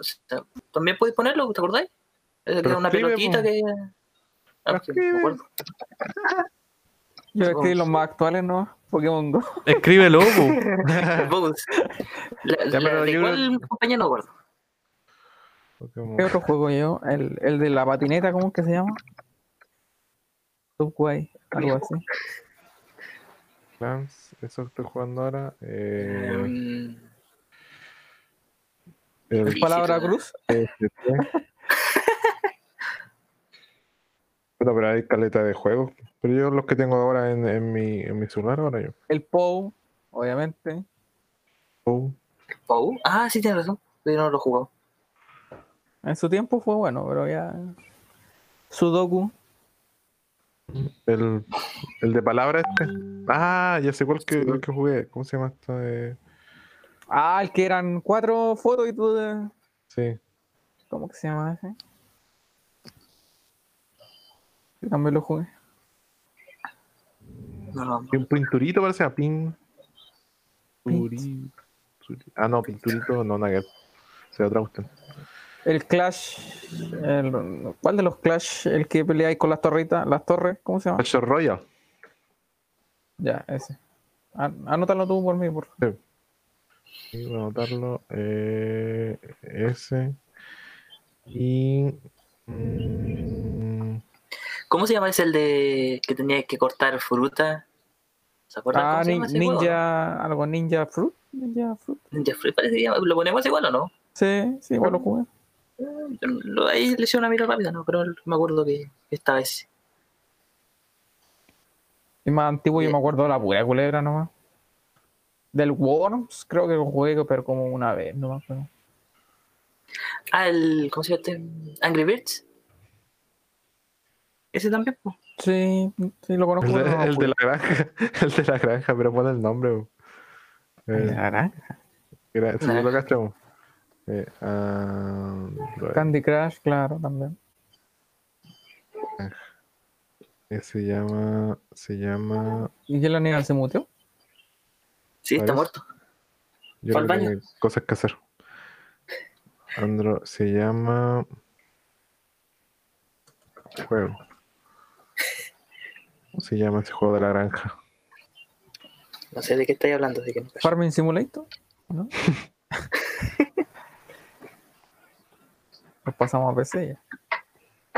No sé, También podéis ponerlo, ¿te acordáis? Pero era una escribe, pelotita po. que. Ah, me acuerdo. Yo escribí los más actuales, ¿no? Pokémon Go. El Bones. La, Ya, la- pero ¿De yo cuál compañía no acuerdo? Pokémon. ¿Qué otro juego yo? El, el de la patineta, ¿cómo es que se llama? Subway, algo así. Clans, eso que estoy jugando ahora. Eh, Sí, Palabra sí, cruz. PSP. Puta, pero hay caleta de juegos. Pero yo los que tengo ahora en, en mi, en mi celular, ahora yo. El POU, obviamente. Oh, Pou. Ah, sí, tienes razón. Yo no lo he jugado. En su tiempo fue bueno, pero ya. Sudoku. el, el de palabra este. Ah, ya sé cuál que, el que jugué. ¿Cómo se llama esto? de- Ah, el que eran cuatro fotos y tú de... Sí. ¿Cómo que se llama ese? Yo también lo jugué. No, no, Un pinturito parece a pin. Pint. Turi- turi- Ah, no, pinturito, no, nada. Se otra cuestión. El Clash. El, ¿Cuál de los Clash? El que peleáis con las torritas, las torres, ¿cómo se llama? Clash Royale. Ya, ese. An- Anótalo tú por mí, por favor. Sí, voy a anotarlo. Eh, ese. Y. mm, ¿Cómo se llama ese el de que tenías que cortar fruta? ¿Se acuerdan Ah, nin- ese juego, Ninja, algo Ninja Fruit. Ninja Fruit. Ninja Fruit parece que lo ponemos igual o no? Sí, sí, igual lo jugué. Lo- ahí le hice una mira rápida, ¿no? Pero me acuerdo que estaba ese. Y más antiguo, yo Sí. me acuerdo de la pura culebra nomás. Del Worms, creo que lo jugué, pero como una vez el. ¿Cómo se llama este? Angry Birds. Ese también, pues. Sí, sí, lo conozco. el, de, no el la granja. El de la granja, pero pone el nombre. El de Eh, la granja. sí, Nah. lo cachamos. Eh, ah, Candy Crush, claro, también. eh, se llama. Se llama. ¿Y quién la niega se muteó? Sí, está muerto. Yo que baño. hay cosas que hacer. Andro, se llama. Juego. ¿Cómo se llama ese juego de la granja? No sé de qué estáis hablando, así que no. Farming Simulator, ¿no? Nos pasamos a PC ya.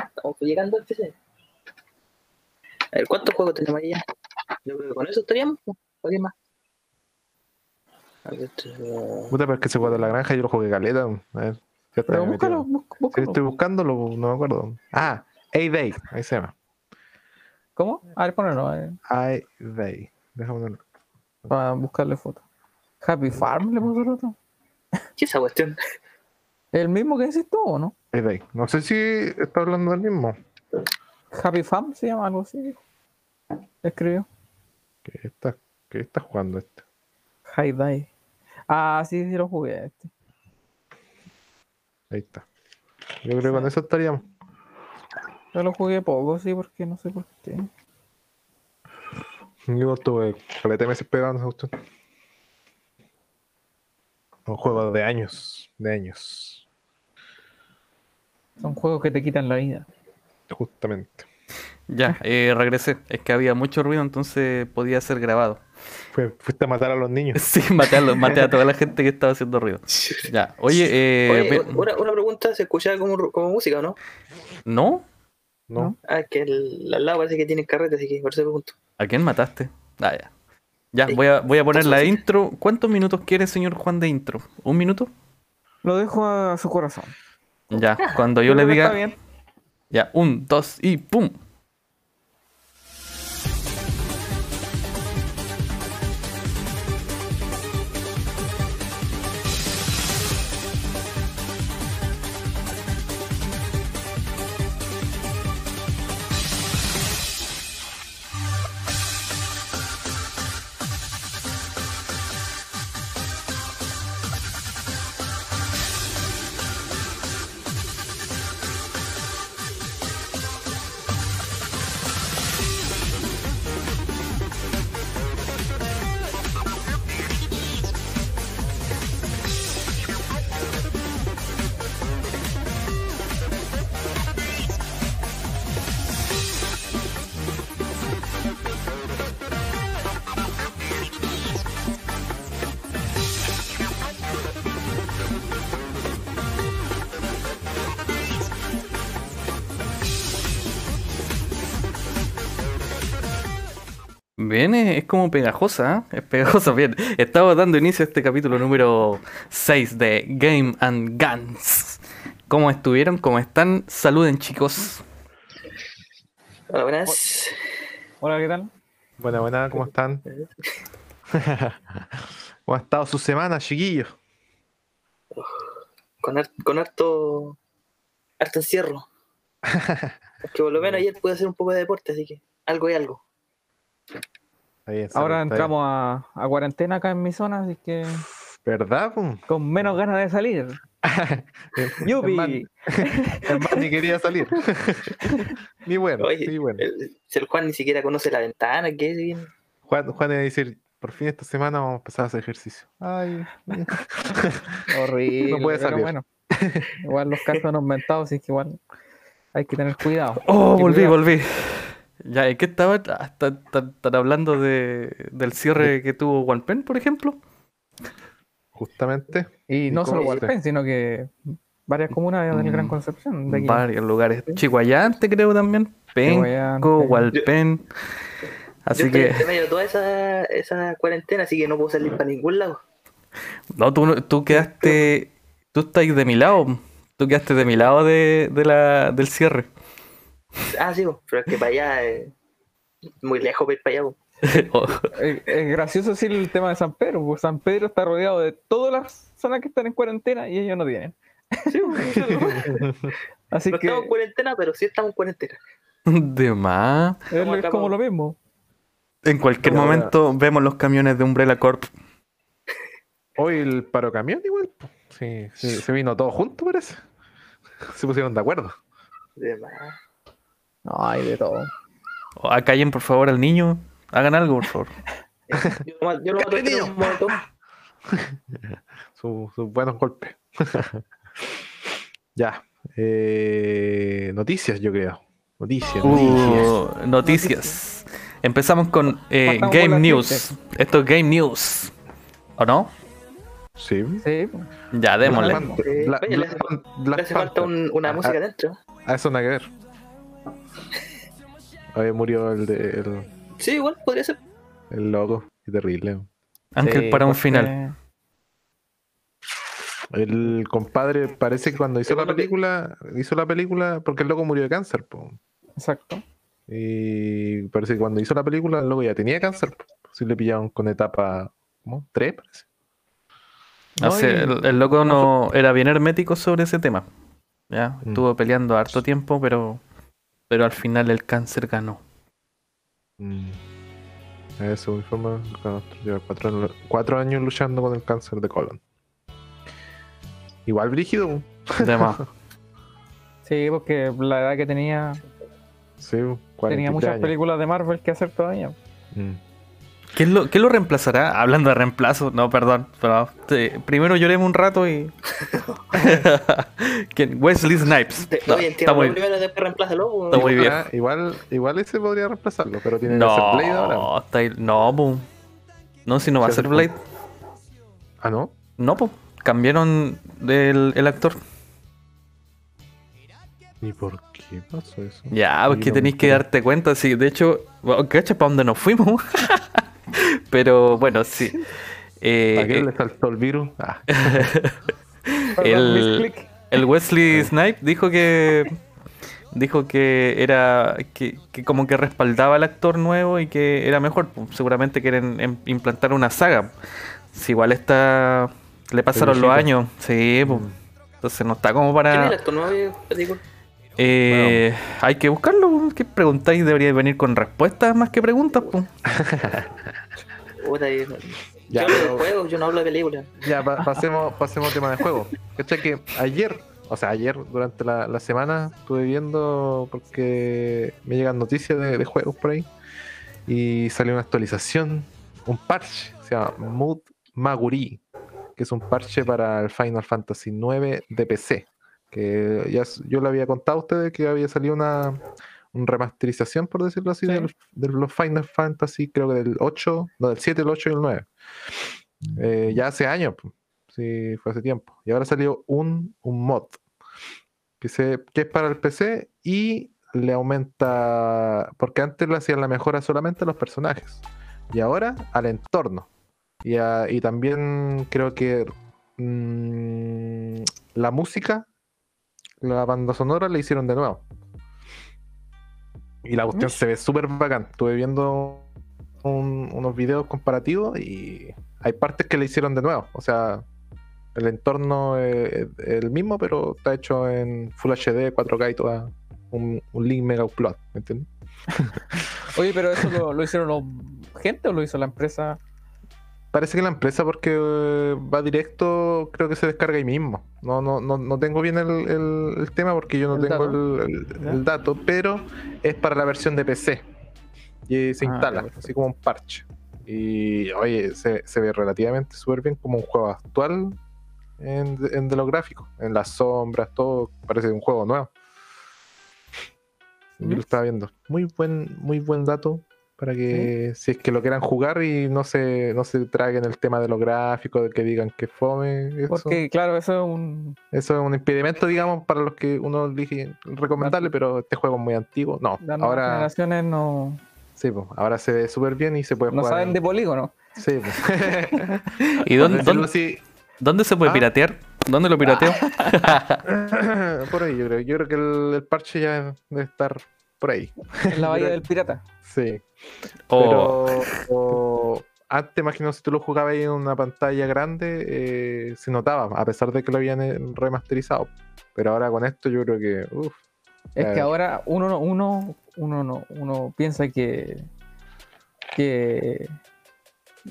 Estamos llegando al PC. A ver, ¿cuántos juegos tenemos ahí ya? Yo creo que con eso estaríamos. ¿no? ¿O qué más? Puta, pero es que ese juego de la granja yo lo jugué caleta. A ver, ya está Pero búscalo, búscalo. estoy buscándolo, no me acuerdo. Ah, A-Day, ahí se llama. ¿Cómo? A ver, ponelo, A-Day. Déjame ponerlo. para buscarle fotos. Happy Farm le puso el otro. ¿Qué es esa cuestión? ¿El mismo que decís tú o no? A-Day. No sé si está hablando del mismo. Happy Farm se llama algo así. Escribió. ¿Qué está, qué está jugando este? High Die. Ah, sí, sí lo jugué este. Ahí está. Yo creo que con eso estaríamos. Yo lo jugué poco, sí, porque no sé por qué. Yo estuve caleta de meses pegando esa cuestión. Un juego de años. De años. Son juegos que te quitan la vida. Justamente. Ya, eh, regresé. Es que había mucho ruido, entonces podía ser grabado. Fuiste a matar a los niños. Sí, maté a, los- maté a toda la gente que estaba haciendo ruido. Ya, oye, eh, Oye, una, una pregunta, ¿se escuchaba como, como música o no? ¿no? ¿No? Ah, es que el, al lado parece que tiene carrete, así que por eso pregunto. ¿A quién mataste? Ah, ya. Ya, Sí. voy a, voy a poner la Música. intro. ¿Cuántos minutos quiere, señor Juan, de intro? ¿Un minuto? Lo dejo a su corazón. Ya, cuando yo le que está diga. bien. Ya, un, dos y ¡pum! Como pegajosa, ¿eh? es pegajosa. Bien, estamos dando inicio a este capítulo número 6 de Game and Guns. ¿Cómo estuvieron? ¿Cómo están? Saluden, chicos. Hola, buenas. Hola, ¿qué tal? Buena, buena, ¿cómo están? ¿Cómo ha estado su semana, chiquillos? Con, har- con harto, harto encierro. que por lo menos ayer pude hacer un poco de deporte, así que algo y algo. Bien, Ahora bien. entramos a, a cuarentena acá en mi zona, así que ¿Verdad? pum? con menos ganas de salir. ¡Yupi! ni quería salir. ni bueno, Oye, ni bueno. el, si el Juan ni siquiera conoce la ventana, ¿qué es bien? Juan, Juan iba a decir, por fin esta semana vamos a empezar a hacer ejercicio. Ay, Horrible. No puede pero salir. bueno, igual los casos han aumentado, así que igual hay que tener cuidado. Oh, volví, volví. Ya, ¿en qué estaba? Ah, ¿Están hablando de, del cierre que tuvo Walpen, por ejemplo? justamente. Y ¿Y no solo Hualpén, sino que varias comunas del Gran Mm, Concepción. De aquí. Varios lugares. Chihuayante, creo también. Penco. Walpen. Yo Así estoy que, entre medio de toda esa, esa cuarentena, así que no puedo salir para ningún lado. no, tú, no- tú quedaste, tú estás de mi lado. Tú quedaste de mi lado de, de la, del cierre. Ah, sí, pero es que para allá es muy lejos para ir para allá. Oh, Es, es gracioso decir el tema de San Pedro, porque San Pedro está rodeado de todas las zonas que están en cuarentena y ellos no tienen. Así No que estamos en cuarentena, pero sí estamos en cuarentena. de más. es, como lo mismo. En cualquier momento vemos los camiones de Umbrella Corp. Hoy el paro camión igual. Sí, sí, se vino todo junto, parece. Se pusieron de acuerdo. De más. No, hay de todo. Oh, Acallen por favor al niño. Hagan algo, por favor. Yo lo mato, yo lo mato ¡Cállate, con un molotov. Su- sus buenos golpes. ya. eh, noticias, yo creo. Noticias, noticias. Uh, noticias. Empezamos con eh, Game News. Esto es Game News. ¿O no? Sí. Sí, Ya, démosle. Black Panther- Black- oye, le Black hace- Le falta un- una Ah, música ah, dentro. A eso nada que ver. Hoy murió el, de, el, Sí, igual podría ser. el loco. Qué terrible. Ángel Sí, para un porque- final. El compadre parece que cuando hizo la película, hizo la película porque el loco murió de cáncer. po. Exacto. Y parece que cuando hizo la película, el loco ya tenía cáncer. po. Si le pillaron con etapa, ¿cómo? ¿Tres? Parece. O No, sea, y- el, el loco no era bien hermético sobre ese tema. Ya, Mm. estuvo peleando harto tiempo, pero pero al final el cáncer ganó. Mm. Eso, informa. Lleva cuatro, años- cuatro años luchando con el cáncer de colon. Igual brígido. De más. Sí, porque la edad que tenía, Sí, 43 tenía muchas años. películas de Marvel que hacer todavía. Mm. ¿Quién lo, quién lo reemplazará? Hablando de reemplazo, no, perdón. Pero, primero lloremos un rato y. ¿Quién? Wesley Snipes. No, Oye, está muy, primero, después reemplázalo. Está muy Igual- viejo. Igual, igual ese podría reemplazarlo, pero tiene que ser Blade ahora. No, está ahí- no. No, si no va a ser. Blade. Ah, ¿no? No, po. Cambiaron del el actor. ¿Y por qué pasó eso? Ya, pues Sí, que no tenéis que darte cuenta, sí. De hecho, ¿cacha para dónde nos fuimos? Pero bueno, sí. Eh, ¿A quién eh, le saltó el virus? Ah, El- Wesley Snipe dijo que dijo que era que, que como que respaldaba al actor nuevo y que era mejor. pues, Seguramente quieren em- implantar una saga. Si igual está le pasaron los viejito. años, sí, pues, Mm. entonces no está como ¿Quién es el para actor nuevo? Eh, hay que buscarlo. ¿Qué preguntáis? Debería venir con respuestas más que preguntas. pues. Ya, yo hablo de juegos, yo no hablo de películas. Ya, pa- pasemos, pasemos al tema de juego. ¿Cachai? Que ayer, o sea, ayer durante la, la semana estuve viendo porque me llegan noticias de, de juegos por ahí y salió una actualización, un parche, se llama Mood Maguri, que es un parche para el Final Fantasy IX de PC. Que ya yo le había contado a ustedes que había salido una, una remasterización, por decirlo así, Sí. de los Final Fantasy, creo que del 8, no, del 7, el 8 y el 9. Eh, ya hace años, sí, fue hace tiempo. Y ahora salió un, un mod que, se, que es para el PC y le aumenta. Porque antes le hacían la mejora solamente a los personajes. Y ahora al entorno. Y, a- y también creo que mm, la música, la banda sonora le hicieron de nuevo. Y la cuestión se ve súper bacán. Estuve viendo un- unos videos comparativos y hay partes que le hicieron de nuevo. O sea, el entorno es el mismo, pero está hecho en Full HD, 4K y toda. Un, un link mega upload, ¿me entiendes? Oye, pero eso lo, lo hicieron los gente o lo hizo la empresa. Parece que la empresa, porque eh, va directo, creo que se descarga ahí mismo. No, no, no, no tengo bien el, el- el tema porque yo no El tengo dato. el, dato, pero es para la versión de PC. Y se Ah, instala, así como un parche. Y oye, se, se ve relativamente súper bien como un juego actual en, en de los gráficos, en las sombras, todo parece un juego nuevo. Yo lo estaba viendo. Muy buen, muy buen dato para que si es que lo quieran jugar y no se, no se traguen el tema de los gráficos, de que digan que fome. Eso, Porque, claro, eso es un. eso es un impedimento, digamos, para los que uno elige recomendarle, pero este juego es muy antiguo. No, Las ahora generaciones no, sí, pues, ahora se ve súper bien y se puede no jugar. saben en- de polígono. Sí, pues. ¿Y dónde, dónde, así, dónde se puede Ah. piratear? ¿Dónde lo pirateo? por ahí yo creo. Yo creo que el, el parche ya debe estar por ahí. En la bahía del pirata. Sí. O Pero o- antes, imagino, si tú lo jugabas ahí en una pantalla grande, eh, se notaba, a pesar de que lo habían eh, remasterizado. Pero ahora con esto yo creo que, Es que ahora uno no, uno, uno no, uno piensa que, que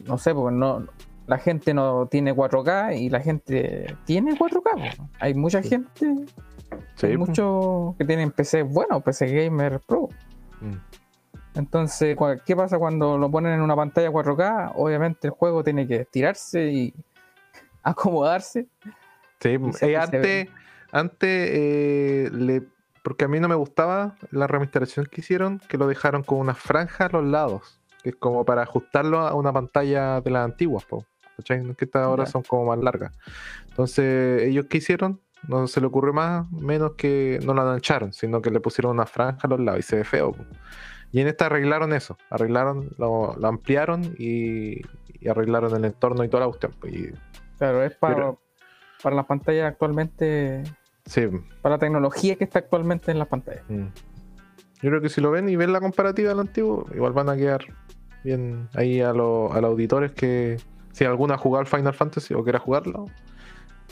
no sé, porque no, la gente no tiene 4K y la gente tiene 4K. po. Hay mucha Sí. gente, sí, hay muchos que tienen PC bueno, PC Gamer Pro. Mm. Entonces, ¿qué pasa cuando lo ponen en una pantalla 4K? Obviamente el juego tiene que estirarse y acomodarse. Sí, Y eh, antes, antes eh, le, porque a mí no me gustaba la remasterización que hicieron, que lo dejaron con una franja a los lados, que es como para ajustarlo a una pantalla de las antiguas, po. Que estas ahora son como más largas. Entonces, ellos qué hicieron, no se le ocurrió más, menos que no lo ancharon, sino que le pusieron una franja a los lados y se ve feo. po. Y en esta arreglaron eso, arreglaron, lo, lo ampliaron y, y arreglaron el entorno y toda la cuestión. Y, Claro, es para, Pero- para las pantallas actualmente, sí, para la tecnología que está actualmente en las pantallas. Mm. Yo creo que si lo ven y ven la comparativa del antiguo, igual van a quedar bien ahí a, los a los auditores que si alguno ha jugado al Final Fantasy o quiera jugarlo,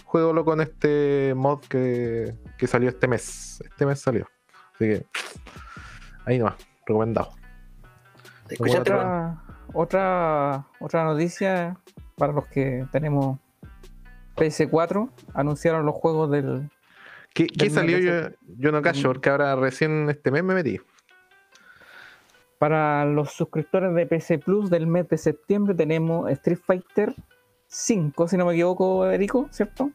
jueguelo con este mod que, que salió este mes. Este mes salió. Así que ahí nomás, recomendado. ¿Te escuchas, Otra-? Otra, otra, noticia para los que tenemos PS4, anunciaron los juegos del... ¿Qué, qué Del salió? Yo, yo no cacho, porque ahora recién este mes me metí. Para los suscriptores de PC Plus del mes de septiembre tenemos Street Fighter 5, si no me equivoco, Erico, ¿cierto?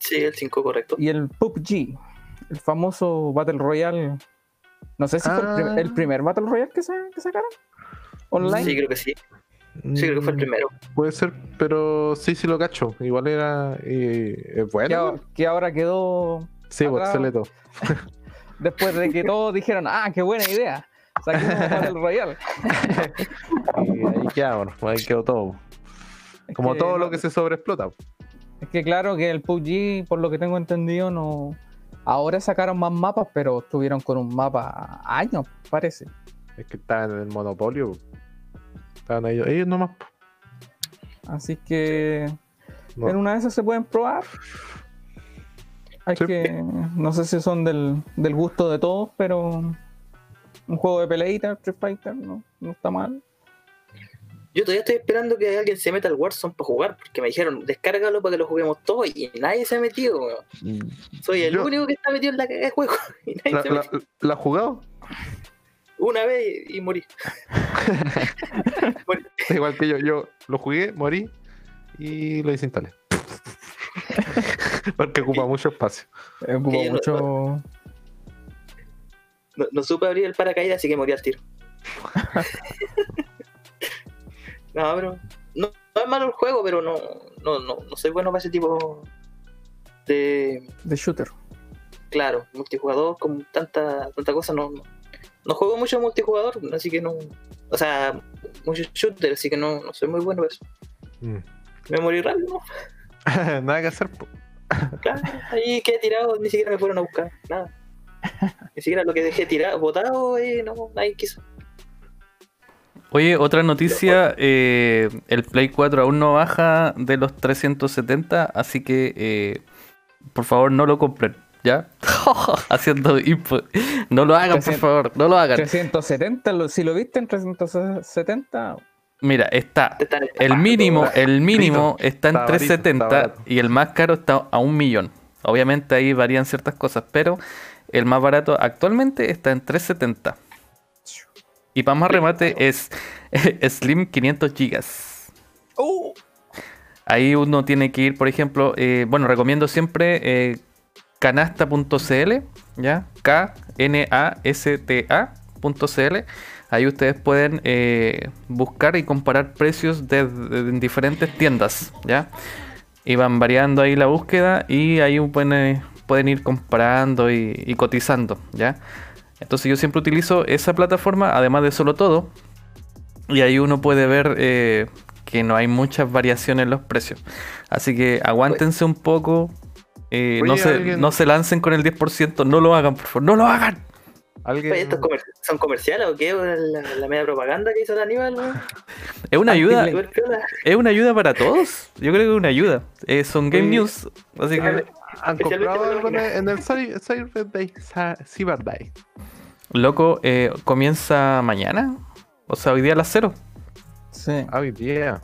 Sí, el 5 correcto. Y el PUBG, el famoso Battle Royale. No sé si fue el, prim- Ah. el primer Battle Royale que, sa- que sacaron. Online. Sí, creo que sí. Sí, creo que fue el Mm, primero. Puede ser, pero sí, sí lo cacho. Igual era eh, que, bueno. ahora- que ahora quedó Sí, pues excelente. después de que todos dijeron, ah, qué buena idea. Saquemos Battle Royale. Y ahí quedamos, ahí quedó todo. Es Como que todo no- lo que se sobreexplota. Es que claro que el PUBG, por lo que tengo entendido, no. Ahora sacaron más mapas, pero estuvieron con un mapa años, parece. Es que estaban en el monopolio. Estaban ellos, ellos nomás. Así que No. en una de esas se pueden probar. Hay Sí. que. No sé si son del, del gusto de todos, pero. Un juego de peleita, Street Fighter, no, no está mal. Yo todavía estoy esperando que alguien se meta al Warzone para jugar, porque me dijeron, descárgalo para que lo juguemos todos, y nadie se ha metido, weón. Soy el Yo- único que está metido en la cagada de juego, y nadie ¿La, se la, metió. la has jugado? Una vez y, y morí. Morí. Igual que yo. Yo lo jugué, morí y lo desinstalé. Porque ocupa mucho espacio. Eh, Ocupa no- mucho. No, no supe abrir el paracaídas, así que morí al tiro. No, pero. No, no es malo el juego, pero no, no, no, no soy bueno para ese tipo de. de shooter. claro, multijugador con tanta, tanta cosa, no, no, no juego mucho multijugador, así que no, o sea, mucho shooter, así que no, no soy muy bueno en eso. Mm. Me morí rápido, ¿no? Nada que hacer. po. Claro, ahí quedé tirado, ni siquiera me fueron a buscar, nada. Ni siquiera lo que dejé tirado, botado, eh, no, nadie quiso. Oye, otra noticia, eh, el Play 4 aún no baja de los 370, así que eh, por favor no lo compren, ¿ya? Haciendo info. No lo hagan, por 300. favor, no lo hagan. 370, lo- si lo viste en 370, Mira, está el mínimo, el mínimo está en Está barato, está 370 barato. y el más caro está a un millón. Obviamente ahí varían ciertas cosas, pero el más barato actualmente está en 370. Y para más remate es Slim 500 gigas. ¡Uh! Ahí uno tiene que ir, por ejemplo, eh, bueno, recomiendo siempre eh, canasta.cl, ¿ya? K-N-A-S-T-A.cl. Ahí ustedes pueden eh, buscar y comparar precios de, de- en diferentes tiendas, ¿ya? Y van variando ahí la búsqueda y ahí pueden, pueden ir comparando y, y cotizando, ¿ya? Entonces yo siempre utilizo esa plataforma, además de solo todo, y ahí uno puede ver eh, que no hay muchas variaciones en los precios. Así que aguántense un poco. eh, no, se, alguien- no se lancen con el 10%. No lo hagan, por favor. No lo hagan. ¿Alguien, Oye, ¿Estos comer- son comerciales o qué? La, la media propaganda que hizo el Aníbal. Es una ayuda. Es una ayuda para todos. Yo creo que es una ayuda. Eh, son Game Oye, News. Así que, ¿Han comprado algo en el, Day? Cyber Day. loco, eh, comienza mañana. O sea, hoy día a las cero. Sí. Ah, hoy día.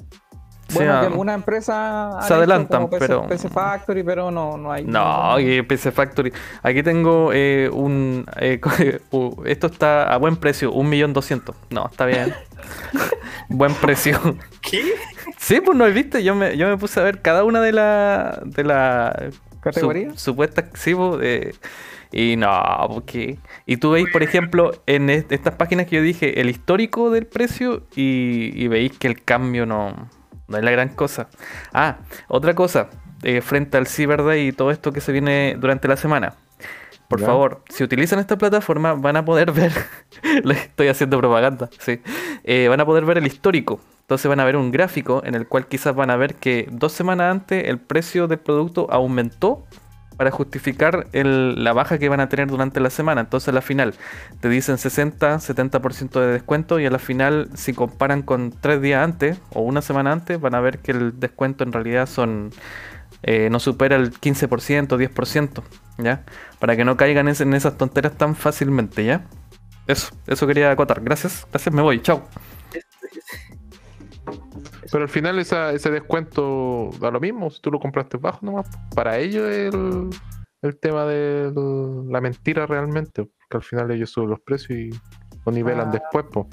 Bueno, sea, que alguna empresa se adelantan, PC, pero- PC Factory, pero no, no hay. No, que PC Factory. Aquí tengo eh, un. eh, uh, esto está a buen precio, un millón doscientos. No, está bien. buen precio. ¿Qué? Sí, pues no viste. Yo me, yo me puse a ver cada una de la. de la. ¿Categoría? su- supuestas. Sí, pues, eh, y no, porque. Y tú veis, por ejemplo, en est- estas páginas que yo dije, el histórico del precio y, y veis que el cambio no, no es la gran cosa. Ah, otra cosa, eh, frente al Cyber Day y todo esto que se viene durante la semana. Por Ya. favor, si utilizan esta plataforma van a poder ver, le estoy haciendo propaganda, sí, Eh, van a poder ver el histórico. Entonces van a ver un gráfico en el cual quizás van a ver que dos semanas antes el precio del producto aumentó para justificar la baja que van a tener durante la semana. Entonces a la final te dicen 60, 70% de descuento y a la final si comparan con tres días antes o una semana antes van a ver que el descuento en realidad son eh, no supera el 15%, 10%, ¿ya? Para que no caigan en esas tonteras tan fácilmente, ¿ya? Eso, eso quería acotar. Gracias, gracias, me voy, chao. Pero al final esa, ese descuento da lo mismo si tú lo compraste bajo nomás. Para ellos el, el tema de la mentira realmente. Porque al final ellos suben los precios y lo nivelan Ah. después. po.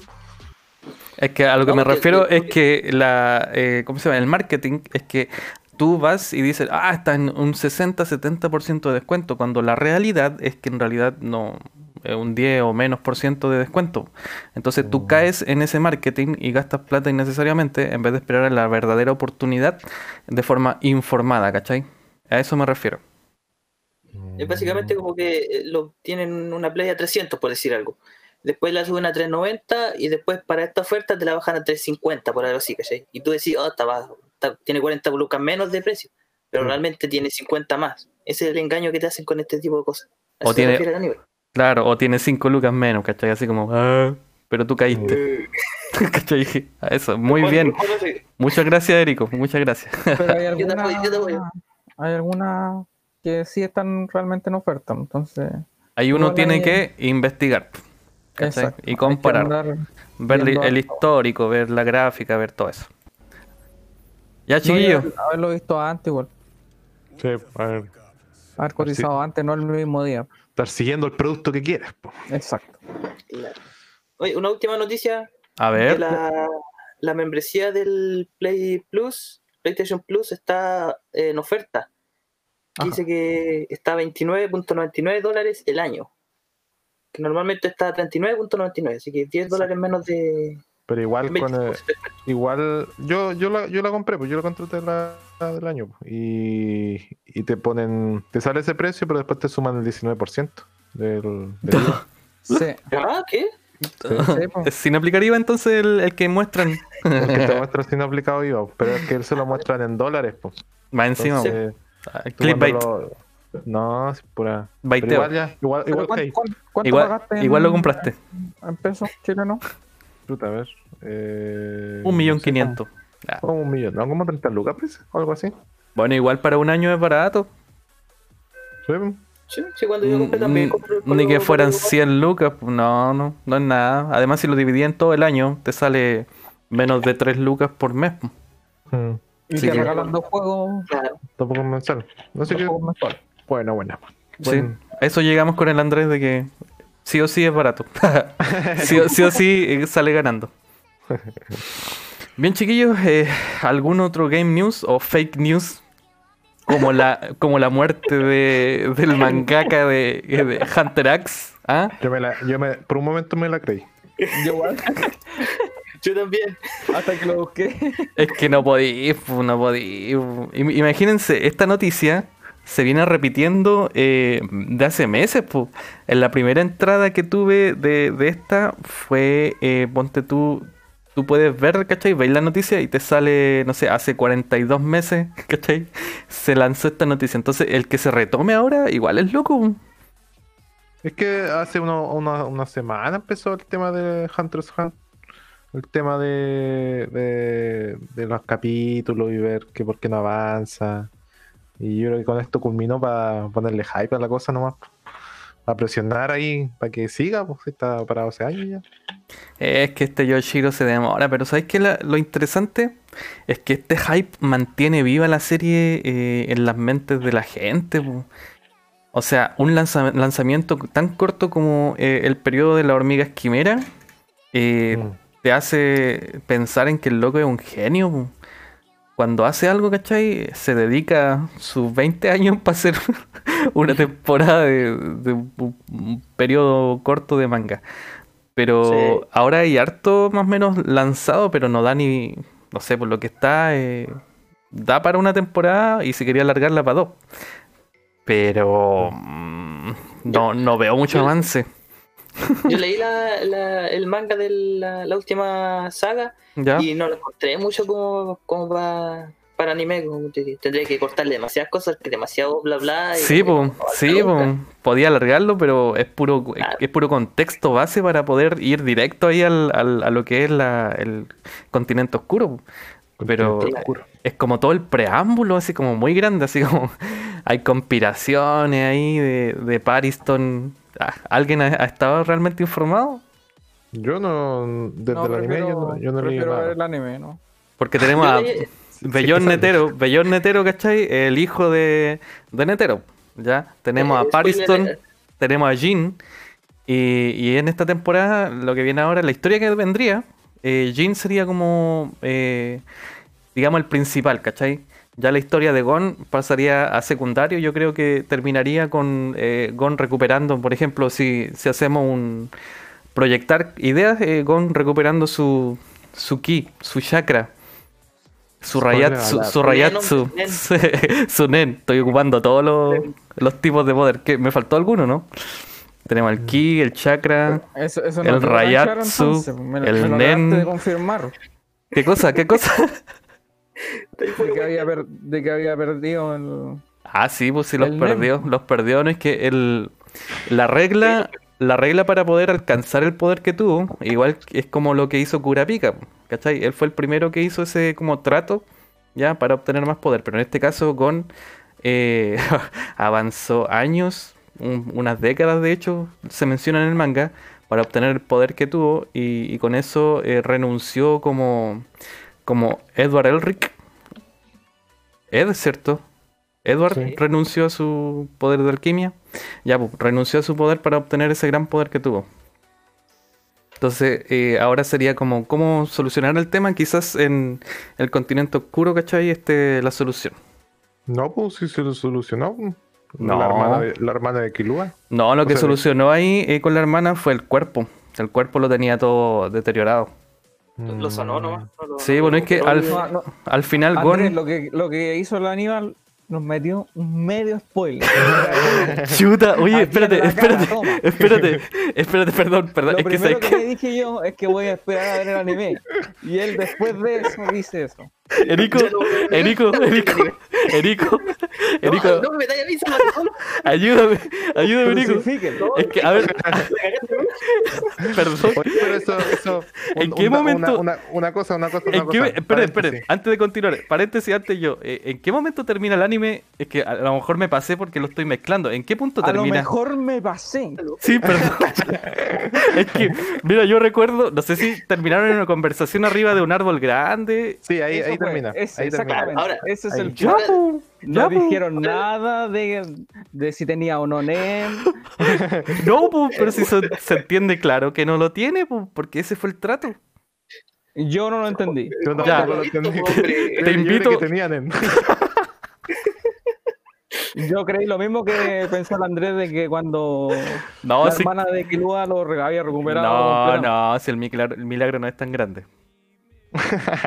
Es que a lo que No, me refiero es que la, eh, ¿cómo se llama? El marketing es que tú vas y dices, ah, está en un 60-70% de descuento, cuando la realidad es que en realidad no, un 10 o menos por ciento de descuento. Entonces tú Mm. caes en ese marketing y gastas plata innecesariamente en vez de esperar a la verdadera oportunidad de forma informada, ¿cachai? A eso me refiero. Es básicamente como que eh, lo tienen una play a 300, por decir algo. Después la suben a 390 y después para esta oferta te la bajan a 350, por algo así, ¿cachai? Y tú decís, oh, está bajo, está- tiene 40 lucas menos de precio, pero Mm. realmente tiene 50 más. Ese es el engaño que te hacen con este tipo de cosas. A O tiene-. Claro, o tiene 5 lucas menos, ¿cachai? Así como, ah, pero tú caíste, Eh, ¿cachai? A eso, muy bien. Muchas gracias, Erico, muchas gracias. Pero hay Yo te apoyo, yo te apoyo. alguna, hay alguna que sí están realmente en oferta. Entonces, Ahí uno tiene que investigar ¿cachai? exacto. y comparar, ver el histórico, ver la gráfica, ver todo eso. Ya, No, chiquillos, haber- haberlo visto antes, igual. Sí, a ver, Haber cotizado antes, no el mismo día. Estar siguiendo el producto que quieras. po. Exacto. Claro. Oye, una última noticia a ver, la, la membresía del Play Plus, PlayStation Plus, está en oferta. Ajá. Dice que está a 29.99 dólares el año. Que normalmente está a 39.99, así que 10 dólares menos de, Pero igual con 25 el- igual yo yo la, yo la compré, pues yo la contraté la, la del año pues, y, y te ponen te sale ese precio, pero después te suman el 19% del, del IVA. Sí, Ah, ¿qué? sí, po. Es sin aplicar IVA entonces el, el que muestran. porque te muestra sin aplicado IVA, pero es que él se lo muestran en dólares, pues. Más encima. Entonces, ah, Clickbait. cuando lo- No, es pura. Baiteo. igual ya, igual, Pero igual que ahí. ¿cuánto, cuánto Igual, pagaste en- igual lo compraste. en pesos chilenos? Puta, a ver. Eh, Un millón no sé, quinientos. Ah, Como, como un millón, ¿no? Como 30 lucas, pues, o algo así. Bueno, igual para un año es barato. Sí, Sí, sí, cuando yo compré también Mm, compré Ni que fueran por- 100 lucas. pues, No, no, no es nada. Además, si lo dividí en todo el año, te sale menos de 3 lucas por mes. pues. Mm, Y Sí, te que- regalan dos juegos. Tampoco es mensual. No sé qué. Bueno, bueno. Sí, Bueno, a eso llegamos con el Andrés de que sí o sí es barato. sí, o- sí o sí eh, sale ganando. Bien, chiquillos, eh, ¿algún otro game news o fake news? Como la, como la muerte de, del mangaka de, de Hunter X. ¿ah? Yo me la, yo me, por un momento me la creí. Yo también. hasta que lo busqué. Es que no podí, no podí. Imagínense, esta noticia se viene repitiendo eh, de hace meses. pu. En la primera entrada que tuve de, de esta fue, eh, ponte tú, tú puedes ver, ¿cachai? Veis la noticia y te sale, no sé, hace 42 meses, ¿cachai? Se lanzó esta noticia. Entonces, el que se retome ahora, igual es loco. Es que hace uno- una, una semana empezó el tema de Hunter's Hunt. El tema de, de, de los capítulos y ver que por qué no avanza. Y yo creo que con esto culminó para ponerle hype a la cosa nomás. Para presionar ahí, para que siga, pues está para 12 años ya. Es que este Yoshiro se demora, pero ¿sabes qué? La- lo interesante es que este hype mantiene viva la serie eh, en las mentes de la gente. po. O sea, un lanza- lanzamiento tan corto como eh, el periodo de la hormiga esquimera eh, Mm. te hace pensar en que el loco es un genio. po. Cuando hace algo, ¿cachai? Se dedica sus 20 años para hacer una temporada de, de un periodo corto de manga. Pero Sí. ahora hay harto más o menos lanzado, pero no da ni, no sé, por lo que está, eh, da para una temporada y se quería alargarla para dos. Pero mm, no, no veo mucho avance. Yo leí la, la- el manga de la, la última saga ¿Ya? y no lo encontré mucho como, como para, para anime. Como te. Tendría que cortarle demasiadas cosas, que demasiado bla bla. y Sí, po, sí, po. podía alargarlo, pero es puro, Claro. es puro contexto base para poder ir directo ahí al, al- a lo que es la, el continente oscuro. Pero Continente oscuro. es como todo el preámbulo, así como muy grande, así como hay conspiraciones ahí de, de Pariston. ¿Alguien ha, ha estado realmente informado? Yo no, desde No, el anime yo no, yo no leí prefiero ver nada. el anime, ¿no? Porque tenemos a Bellón Netero, Bellón Netero, ¿cachai? El hijo de, de Netero, ¿ya? Tenemos Eh, a Pariston, spoiler alert. tenemos a Jin. Y, y en esta temporada, lo que viene ahora, la historia que vendría, eh, Jin sería como, eh, digamos, el principal, ¿cachai? Ya la historia de Gon pasaría a secundario. Yo creo que terminaría con eh, Gon recuperando, por ejemplo, si, si hacemos un proyectar ideas, eh, Gon recuperando su, su ki, su chakra, su rayatsu, su rayatsu, Nen, su nen. Estoy ocupando todos los, los tipos de poder. ¿Qué? ¿Me faltó alguno, no? Tenemos el ki, el chakra. Eso, eso El no claro, Rayatsu, lo- el me lo nen. acabaste de confirmar ¿Qué cosa? ¿Qué cosa? de que había, per- de que había perdido el... Ah, sí, pues sí los perdió. Los perdió, no es que el, la regla, la regla para poder alcanzar el poder que tuvo, igual es como lo que hizo Kurapika, ¿cachai? Él fue el primero que hizo ese como trato, ya, para obtener más poder. Pero en este caso, Gon eh, avanzó años, un- unas décadas de hecho, se menciona en el manga, para obtener el poder que tuvo y, y con eso eh, renunció como, como Edward Elric. Ed, ¿cierto? Edward Sí. renunció a su poder de alquimia. Ya, pues, renunció a su poder para obtener ese gran poder que tuvo. Entonces, eh, ahora sería como cómo solucionar el tema. Quizás en el continente oscuro, ¿cachai? Este, la solución. No, pues sí se lo solucionó. No. La hermana de, la hermana de Kilua. No, lo O que sea, solucionó ahí eh, con la hermana fue el cuerpo. El cuerpo lo tenía todo deteriorado. Lo sonó nomás. no lo- Sí, bueno, es que al- No, no, Al final, Andrés, Gon. lo que, lo que hizo el Aníbal nos metió un medio spoiler. Chuta, oye, Aquí espérate, la cara, espérate, toma. espérate, espérate, perdón, perdón. Lo Es que primero sé que, le dije yo es que voy a esperar a ver el anime. Y él después de eso dice eso. Erico, Erico, Erico, Erico, Erico, No, no me metáis a ayúdame, ayúdame, Erico. Es que, a ver, perdón. Oye, pero eso, eso ¿En qué una- momento- Una, una, una cosa, una cosa, una ¿En qué, cosa. esperen, esperen, antes de continuar, paréntesis antes yo, eh, ¿en qué momento termina el anime? Es que a lo mejor me pasé porque lo estoy mezclando. ¿En qué punto A lo termina? mejor me pasé. Sí, perdón. es que, mira, yo recuerdo, no sé si terminaron en una conversación arriba de un árbol grande. Sí, ahí, ahí termina. ese, ahí termina. Ahora, ese es ahí. el No ya, po. dijeron nada de, de si tenía o no NEM. No, po, pero si se, se entiende claro que no lo tiene, po, porque ese fue el trato. Yo no lo entendí. Yo Ya. tampoco lo entendí. Te invito- que tenían en- Yo creí lo mismo que pensó el Andrés de que cuando No, la hermana de Kilua lo había recuperado. No, no, si el milagro, el milagro no es tan grande.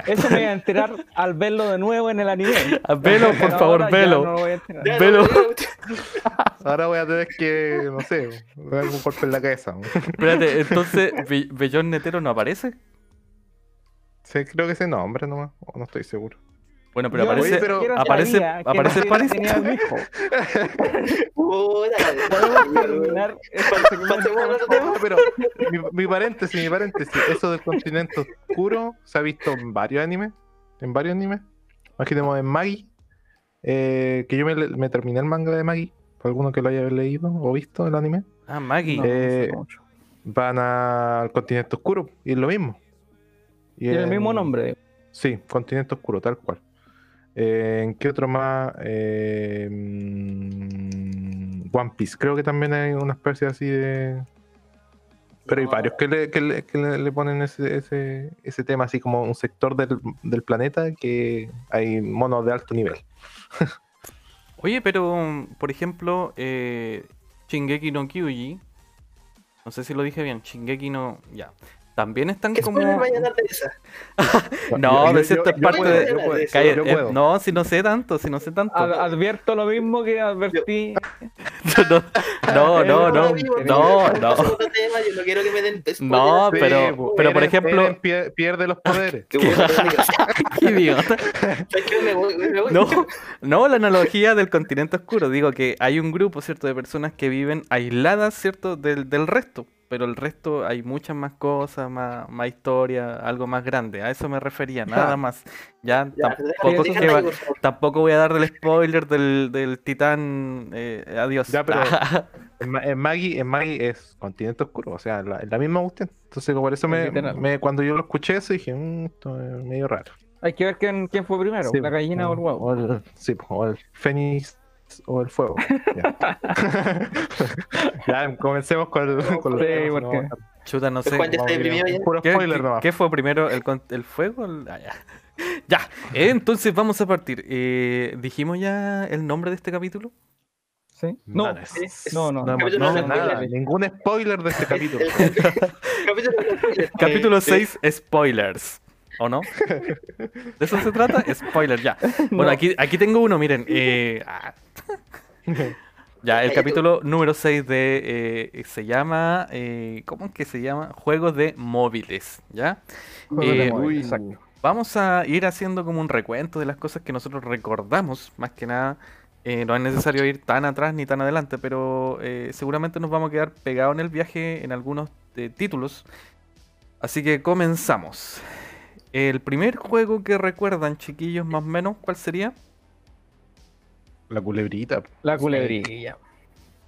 Eso me voy a enterar al verlo de nuevo en el anime. Ah, Velo, por Pero favor, velo. no voy a Velo. Ahora voy a tener que, no sé, darme un golpe en la cabeza. Espérate, entonces, Be- Bellón Netero no aparece. Sí, creo que ese nombre nomás, o no estoy seguro. Bueno, pero Yo aparece, Oye, pero- aparece, aparece Paris. tenía un hijo. Podemos terminar tema. Pero mi, mi paréntesis, mi paréntesis, eso del continente oscuro se ha visto en varios animes, en varios animes. Más que tenemos en Magi, eh, que yo me, me terminé el manga de Magi, por alguno que lo haya leído o visto el anime, Ah, Maggie. No, no sé Eh, van a- al continente oscuro y es lo mismo. Y Tiene el mismo nombre. Sí, continente oscuro, tal cual. Eh, ¿En qué otro más? Eh, mm, One Piece, creo que también hay una especie así de. Pero hay varios que le, ponen ese, tema así como un sector del, planeta que hay monos de alto nivel. Oye, pero, por ejemplo, eh, Shingeki no Kyuji. No sé si lo dije bien. Shingeki no. Ya. También están ¿Qué como. vaya a de esa? No, Yo- de yo- cierta yo parte puedo, de- yo eh, no, si no sé tanto, si no sé tanto. Ad- advierto lo mismo que advertí. No, no, no, no, no, no. no quiero que me den spoilers. No, Sí, pero- pues, pero por ejemplo- pierde los poderes. Qué idiota. No, no, la analogía del continente oscuro. Digo que hay un grupo, ¿cierto?, de personas que viven aisladas, ¿cierto?, del, del resto. Pero el resto hay muchas más cosas, más, más historia, algo más grande. A eso me refería, nada más. Ya, Ya, tampoco, déjame- déjame va- tampoco voy a dar el spoiler del, del titán. eh, adiós. Ya, pero- En, Ma- en Magi, en Magi es continente oscuro, o sea, la, la misma cuestión. Entonces, por eso me, cuando yo lo escuché eso dije, "Mm, esto es medio raro. Hay que ver quién, quién fue primero, Sí, la gallina o el huevo. O el, sí, o el fénix o el fuego. Ya, Ya, comencemos con, el- con los Sí, temas, porque- no, Chuta, no sé. Puro ¿Qué, spoiler qué- nomás. qué fue primero? ¿El, con- el fuego? El- ah, ya. Ya, eh, entonces vamos a partir. Eh, ¿Dijimos ya el nombre de este capítulo? ¿Sí? No, es- no, no. Nada, ningún spoiler de este capítulo. Capítulo de spoilers. Capítulo Eh, 6, spoilers. ¿O no? ¿De eso se trata? Spoiler, ya. Bueno, No. aquí, aquí tengo uno, miren. eh, ah. Ya, el capítulo número 6 de... eh, se llama... eh, ¿Cómo es que se llama? Juegos de móviles, ¿ya? De móvil, uy, exacto. Vamos a ir haciendo como un recuento de las cosas que nosotros recordamos, más que nada. eh, no es necesario ir tan atrás ni tan adelante, pero eh, seguramente nos vamos a quedar pegados en el viaje en algunos eh, títulos. Así que comenzamos. El primer juego que recuerdan, chiquillos, más o menos, ¿cuál sería? La culebrita. La culebrilla.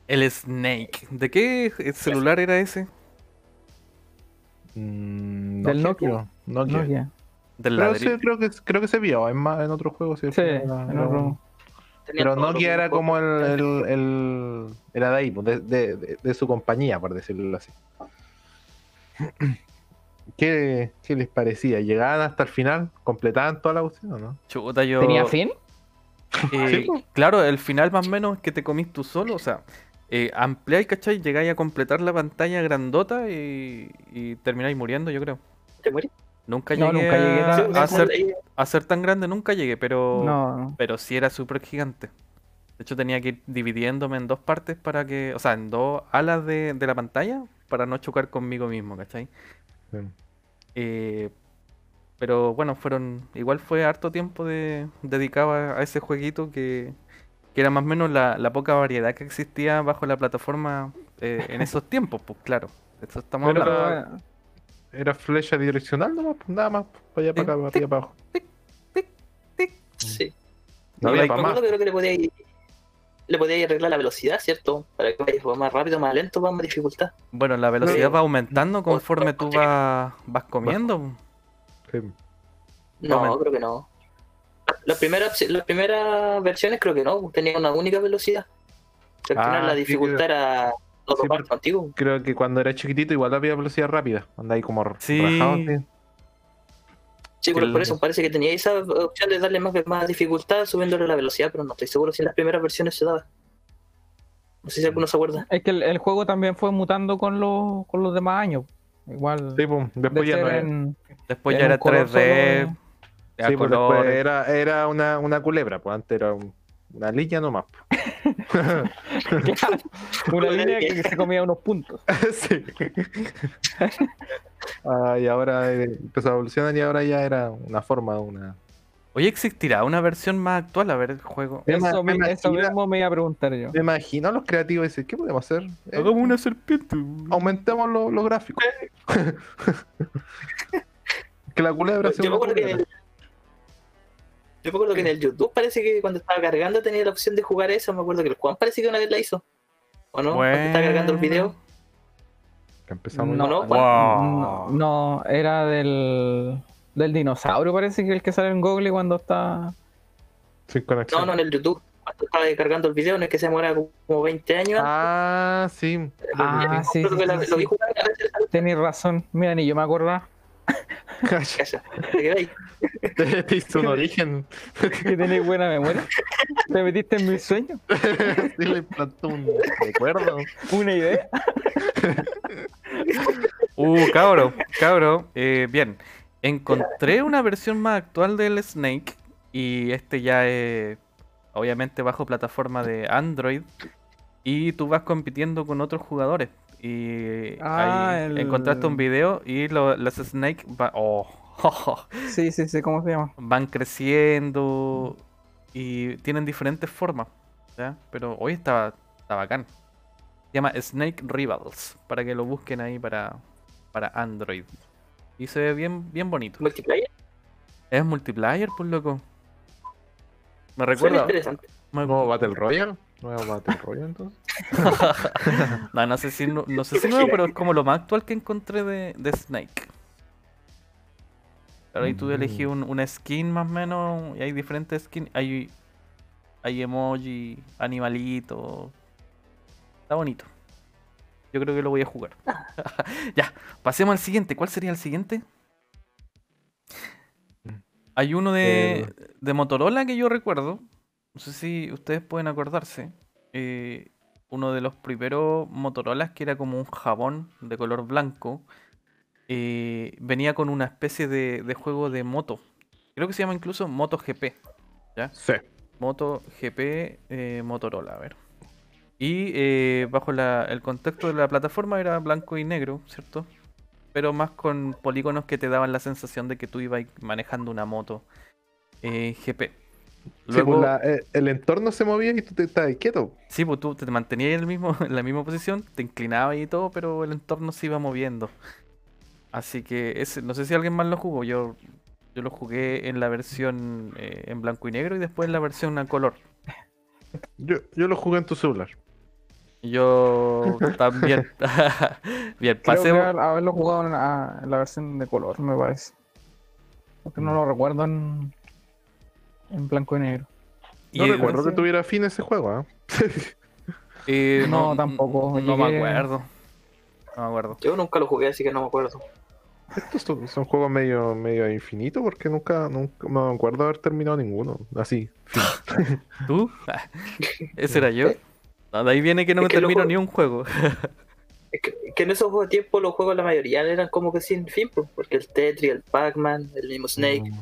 El Snake. ¿De qué celular era ese? Mm, Del Nokia, Nokia. creo. Nokia. Nokia. Del Pero sí, creo que creo que se vio en más en otros juegos. Sí, Sí, era- en otro- Pero Nokia era como el, el, el- era de ahí, pues, de, de- de- de su compañía, por decirlo así. ¿Qué, qué les parecía? ¿Llegaban hasta el final? ¿Completaban toda la cuestión o no? Chuta, yo... ¿Tenía fin? Eh, Sí, claro, el final más o menos es que te comís tú solo, o sea, eh, ampliáis, ¿cachai? Llegáis a completar la pantalla grandota y, y termináis muriendo, yo creo. ¿Te mueres? Nunca No, llegué, nunca llegué a, ser, ahí- a ser tan grande, nunca llegué, pero, No, no. pero sí era súper gigante. De hecho, tenía que ir dividiéndome en dos partes para que, o sea, en dos alas de, de la pantalla para no chocar conmigo mismo, ¿cachai? Sí. Eh, pero bueno, fueron. Igual fue harto tiempo de, dedicado a, a ese jueguito que, que era más o menos la, la poca variedad que existía bajo la plataforma eh, en esos tiempos, pues claro. Eso estamos Pero- hablando. Era flecha direccional nomás, pues, nada más, para allá, para acá, para arriba, para abajo. Sí. No había para más. que creo que le podía le podía arreglar la velocidad, ¿cierto? Para que vaya más rápido, más lento, más, más dificultad. Bueno, la velocidad va aumentando conforme tú Sí. vas, vas comiendo. Sí. No, creo que no. Las primeras, las primeras versiones creo que no, tenía una única velocidad. Al Ah, final la sí, dificultad era todo Sí, contigo. Creo que cuando era chiquitito igual había velocidad rápida. Anda ahí como Sí. rajado. Sí, pero el- por eso parece que tenía esa opción de darle más, más dificultad subiéndole la velocidad, pero no estoy seguro si en las primeras versiones se daba. No sé si alguno se acuerda. es que el, el juego también fue mutando con los, con los demás años. Igual. Sí, pues, de después ya no era. en- Después ya era color 3D. solo, a Sí, pues después colores. era, era una, una culebra, pues antes era un- una línea nomás. Claro, una línea que se comía unos puntos. sí. Ah, y ahora eh, empezó a evolucionar y ahora ya era una forma, una. Oye, ¿existirá una versión más actual? A ver el juego. Eso, me mi- eso imagina- mismo me iba a preguntar yo. Me imagino a los creativos dicen, ¿qué podemos hacer? Eh, Hagamos una serpiente. aumentemos lo- los gráficos. que la culebra sea Yo me acuerdo que en el, yo me acuerdo que en el YouTube parece que cuando estaba cargando tenía la opción de jugar eso. Me acuerdo que el Juan parece que una vez la hizo. ¿O no? Cuando estaba cargando el video. Que empezamos No, no, Wow. No, no, era del, del dinosaurio, parece que el que sale en Google cuando está. sin conexión. No, no, en el YouTube. Cuando estaba cargando el video, no es que se demora como 20 años. Ah, sí. Ah, sí, sí, razón. Mira, ni yo me acordaba Calla, te quedáis. Te, te hizo un origen. que tenéis buena memoria. Te metiste en mis sueños. sí, le implantó un recuerdo. Una idea. Uh, cabro, cabro. eh, bien, encontré una versión más actual del Snake y este ya es obviamente bajo plataforma de Android y tú vas compitiendo con otros jugadores y Ah, ahí el- encontraste un video y lo- las Snake va- oh, Sí, sí, sí, ¿cómo se llama? van creciendo y tienen diferentes formas, ¿ya? Pero hoy está, está bacán. Se llama Snake Rivals, para que lo busquen ahí para, para Android. Y se ve bien, bien bonito. Multiplayer. Es multiplayer, pues loco. Me Suena recuerda. interesante. me- ¿Nuevo Battle Royale? ¿Nuevo Battle Royale entonces? no, no sé si no, no sé si nuevo, pero es como lo más actual que encontré de, de Snake. Claro, ahí tú Mm. elegí un, una skin más o menos, y hay diferentes skins. Hay, hay emoji, animalito. Está bonito. Yo creo que lo voy a jugar. ya, pasemos al siguiente. ¿Cuál sería el siguiente? Hay uno de, de Motorola que yo recuerdo. No sé si ustedes pueden acordarse. eh, uno de los primeros Motorolas que era como un jabón de color blanco. Eh, venía con una especie de, de juego de moto. Creo que se llama incluso MotoGP. Sí. MotoGP eh, Motorola, a ver. Y eh, bajo la- el contexto de la plataforma era blanco y negro, ¿cierto? Pero más con polígonos que te daban la sensación de que tú ibas manejando una moto eh, GP. Sí, Luego, pues la- eh, el entorno se movía y tú te estabas quieto. Sí, pues tú te mantenías en, el mismo, en la misma posición, te inclinabas y todo, pero el entorno se iba moviendo. Así que ese, no sé si alguien más lo jugó. Yo, yo lo jugué en la versión eh, en blanco y negro y después en la versión a color. Yo, yo lo jugué en tu celular. Yo también. Bien, Creo que pasemos. haber- haberlo jugado en la, en la versión de color, me parece. Porque no lo recuerdo en, en blanco y negro. No y- recuerdo que tuviera fin ese juego, ¿ah? eh, No, tampoco, No, me acuerdo. No me acuerdo. Yo nunca lo jugué, así que no me acuerdo. Estos son, son juegos medio, medio infinitos porque nunca, nunca me acuerdo haber terminado ninguno. Así, fin. ¿Tú? Ese era yo. No, de ahí viene que no Es me que termino juego- ni un juego. Es que, que en esos juegos de tiempo los juegos la mayoría eran como que sin fin, pues, porque el Tetris, el Pac-Man, el mismo Snake, Mm,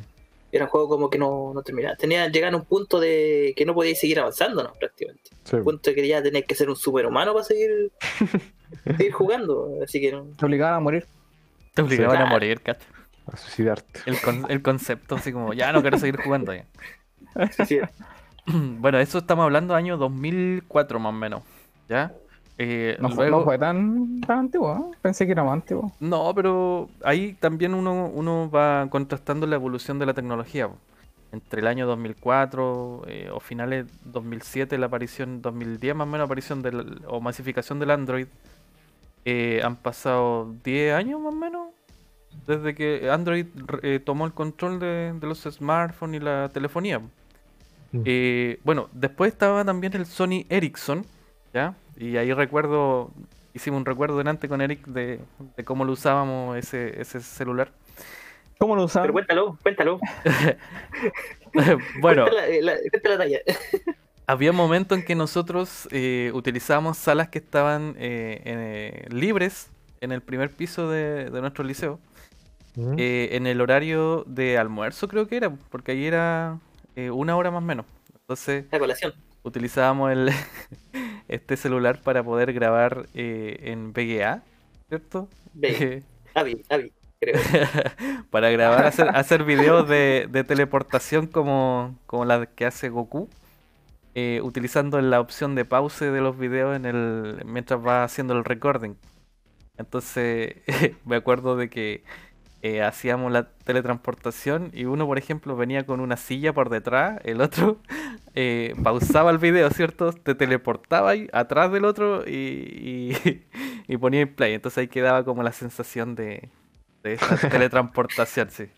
eran juegos como que no, no terminaban. Tenían, llegan a un punto de que no podíais seguir avanzando, ¿no? Prácticamente. sí. Un punto de que ya tenías que ser un superhumano para seguir, seguir jugando. Así que no. Te obligaban a morir. Te obligaban a morir, cacho. A suicidarte. El, con- el concepto, así como, ya no quiero seguir jugando. ya. sí, Bueno, eso estamos hablando año 2004 más o menos. ¿Ya? Eh, No, fue- luego- no fue tan, tan antiguo, ¿eh? pensé que era más antiguo. No, pero ahí también uno, uno va contrastando la evolución de la tecnología. Entre el año 2004 eh, o finales 2007, la aparición, 2010 más o menos, aparición del, o masificación del Android, eh, han pasado 10 años más o menos desde que Android eh, tomó el control de, de los smartphones y la telefonía. Mm. Eh, bueno, después estaba también el Sony Ericsson, ¿ya? Y ahí recuerdo, hicimos un recuerdo delante con Eric de, de cómo lo usábamos ese, ese celular. ¿Cómo lo Pero usaban? cuéntalo, cuéntalo. bueno, Cuenta la, la- cuenta la talla. Había momentos en que nosotros eh, utilizábamos salas que estaban eh, eh, libres en el primer piso de, de nuestro liceo, Mm. eh, en el horario de almuerzo creo que era, porque ahí era eh, una hora más o menos. Entonces La colación. utilizábamos el, este celular para poder grabar eh, en VGA, ¿cierto? Ve, Avi, Avi, creo. para grabar, hacer, hacer videos de, de teleportación como, como la que hace Goku, eh, utilizando la opción de pause de los videos en el, mientras va haciendo el recording. Entonces, me acuerdo de que eh, hacíamos la teletransportación y uno, por ejemplo, venía con una silla por detrás, el otro eh, pausaba el video, ¿cierto? Te teleportaba ahí atrás del otro y, y, y ponía en play. Entonces ahí quedaba como la sensación de, de esta teletransportación, sí.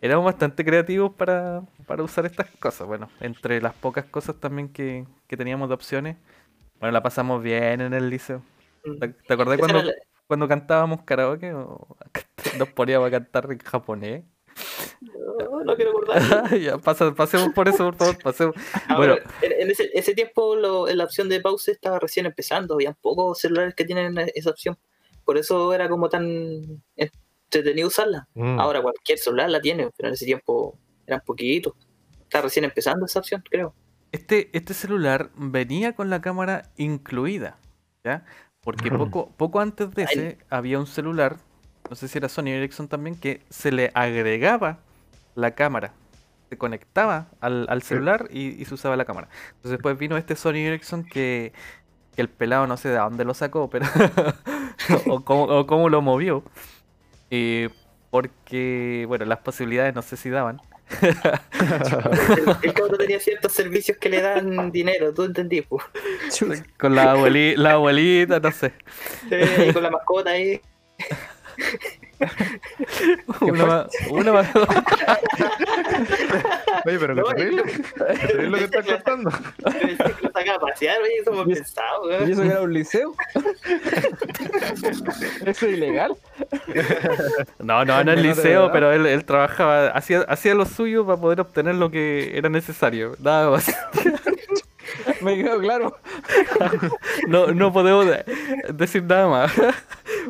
Éramos bastante creativos para, para usar estas cosas. Bueno, entre las pocas cosas también que, que teníamos de opciones, bueno, la pasamos bien en el liceo. ¿Te, te acordás cuando, la- cuando cantábamos karaoke o nos poníamos a cantar en japonés? No, no quiero acordar. ya, pasa- pasemos por eso, por favor, pasemos. Ah, Bueno. en, ese, ese tiempo lo- la opción de pause estaba recién empezando. Habían pocos celulares que tienen esa opción. Por eso era como tan entretenido usarla. Mm. Ahora cualquier celular la tiene, pero en ese tiempo eran poquitos. Está recién empezando esa opción, creo. Este, este celular venía con la cámara incluida, ¿ya? Porque poco, poco antes de ese había un celular, no sé si era Sony Ericsson también, que se le agregaba la cámara. Se conectaba al, al celular y, y se usaba la cámara. Entonces después vino este Sony Ericsson que, que el pelado no sé de dónde lo sacó, pero o, cómo, o cómo lo movió. Eh, porque, bueno, las posibilidades no sé si daban. El, el cabrón tenía ciertos servicios que le dan dinero, tú entendí, pues. Con la abuelita, la abuelita, no sé. Sí, con la mascota ahí. Una más, una más. Oye, pero qué No, terrible. Qué terrible lo que estás contando. Lo sacaba a pasear, oye, eso hemos Y- pensado, ¿Y weón. eso que era un liceo? ¿Eso es ilegal? No, no, en el Menor de liceo, pero él, él trabajaba, hacía, hacía lo suyo para poder obtener lo que era necesario. Nada más. Me quedó claro. No, no podemos de- decir nada más.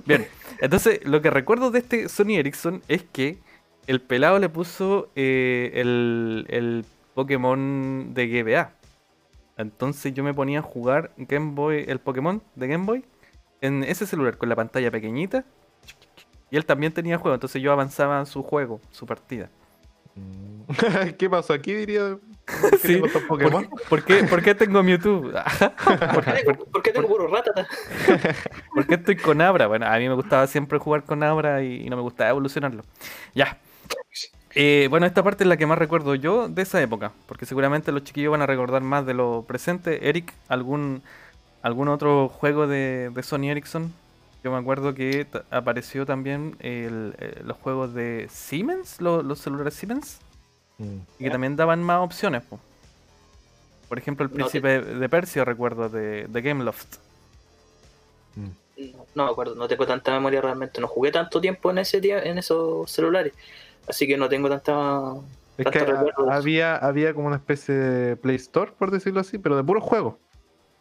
Bien, entonces lo que recuerdo de este Sony Ericsson es que el pelado le puso eh, el, el Pokémon de GBA. Entonces yo me ponía a jugar Game Boy, el Pokémon de Game Boy en ese celular con la pantalla pequeñita. Y él también tenía juego, entonces yo avanzaba en su juego, su partida. ¿Qué pasó aquí, diría? Sí, tengo estos Pokémon? ¿Por, por qué, por qué tengo Mewtwo? ¿Por qué tengo- ¿Por qué tengo puro ratata? ¿Por qué estoy con Abra? Bueno, a mí me gustaba siempre jugar con Abra y, no me gustaba evolucionarlo. Ya. Eh, bueno, esta parte es la que más recuerdo yo de esa época, porque seguramente los chiquillos van a recordar más de lo presente. Eric, ¿algún, algún otro juego de, de Sony Ericsson? Yo me acuerdo que apareció también el- eh, los juegos de Siemens, lo- los celulares Siemens, Mm. y que también daban más opciones. po. Por ejemplo, el No te- príncipe de Persia, recuerdo, de, de Gameloft. No, no me acuerdo, no tengo tanta memoria realmente. No jugué tanto tiempo en ese tie- en esos celulares. Así que no tengo tanta. Es que recuerdos. había, había como una especie de Play Store, por decirlo así, pero de puros juegos.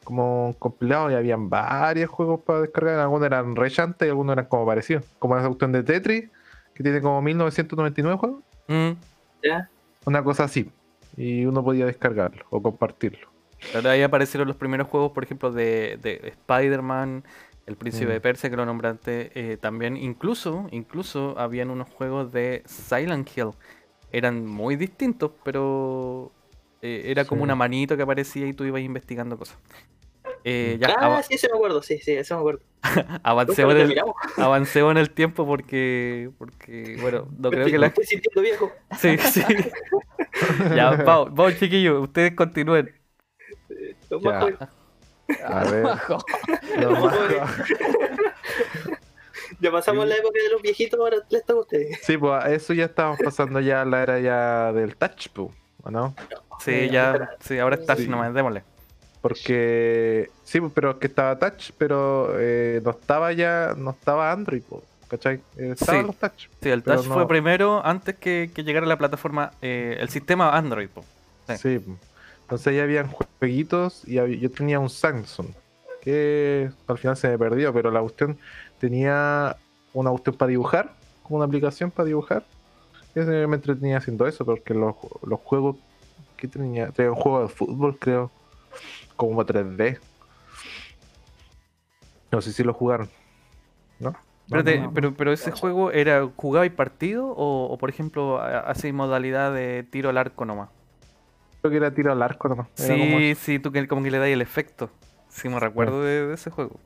como compilado y habían varios juegos para descargar. Algunos eran rechantes y algunos eran como parecidos. Como esa cuestión de Tetris, que tiene como 1999 juegos. Mm. ¿Ya? Una cosa así. Y uno podía descargarlo o compartirlo. Claro, ahí aparecieron los primeros juegos, por ejemplo, de, de Spider-Man, El Príncipe Mm. de Persia, que lo nombraste. eh, también, incluso, incluso habían unos juegos de Silent Hill. Eran muy distintos, pero eh, era como una manito que aparecía y tú ibas investigando cosas. Eh, Mm. ya, Ah, sí, sí me acuerdo, sí, sí, eso me acuerdo. Avancemos, lo en el, avancemos en el tiempo porque, porque bueno, no creo Estoy- que la... estoy sintiendo viejo. Sí, sí. ya, vamos, vamos chiquillos, ustedes continúen. A ver. Bajo. lo más- Ya pasamos la época de los viejitos, ahora les toca a ustedes. Sí, pues eso ya estamos pasando ya a la era ya del touch, pues, ¿o no? Sí, ya, sí, ahora está Sí. así nomás, démosle. Porque sí, pues, pero es que estaba touch, pero eh, no estaba ya, no estaba Android, ¿cachai? Eh, Estaban Sí. los touch. Sí, el Touch no- fue primero antes que, que llegara la plataforma, eh, el sistema Android. Sí. Sí. Entonces ya habían jueguitos y hab- yo tenía un Samsung que al final se me perdió, pero la cuestión tenía una cuestión para dibujar, como una aplicación para dibujar. Y me entretenía haciendo eso, porque los, los juegos que tenía, tenía un juego de fútbol, creo, como 3D. No sé si lo jugaron. ¿No? No, Espérate, no, no. pero, pero ese juego era jugaba y partido o, o, por ejemplo a- así modalidad de tiro al arco nomás. Creo que era tiro al arco nomás. Era como Sí, sí, tú que como que le das el efecto. Sí, me recuerdo de, de ese juego.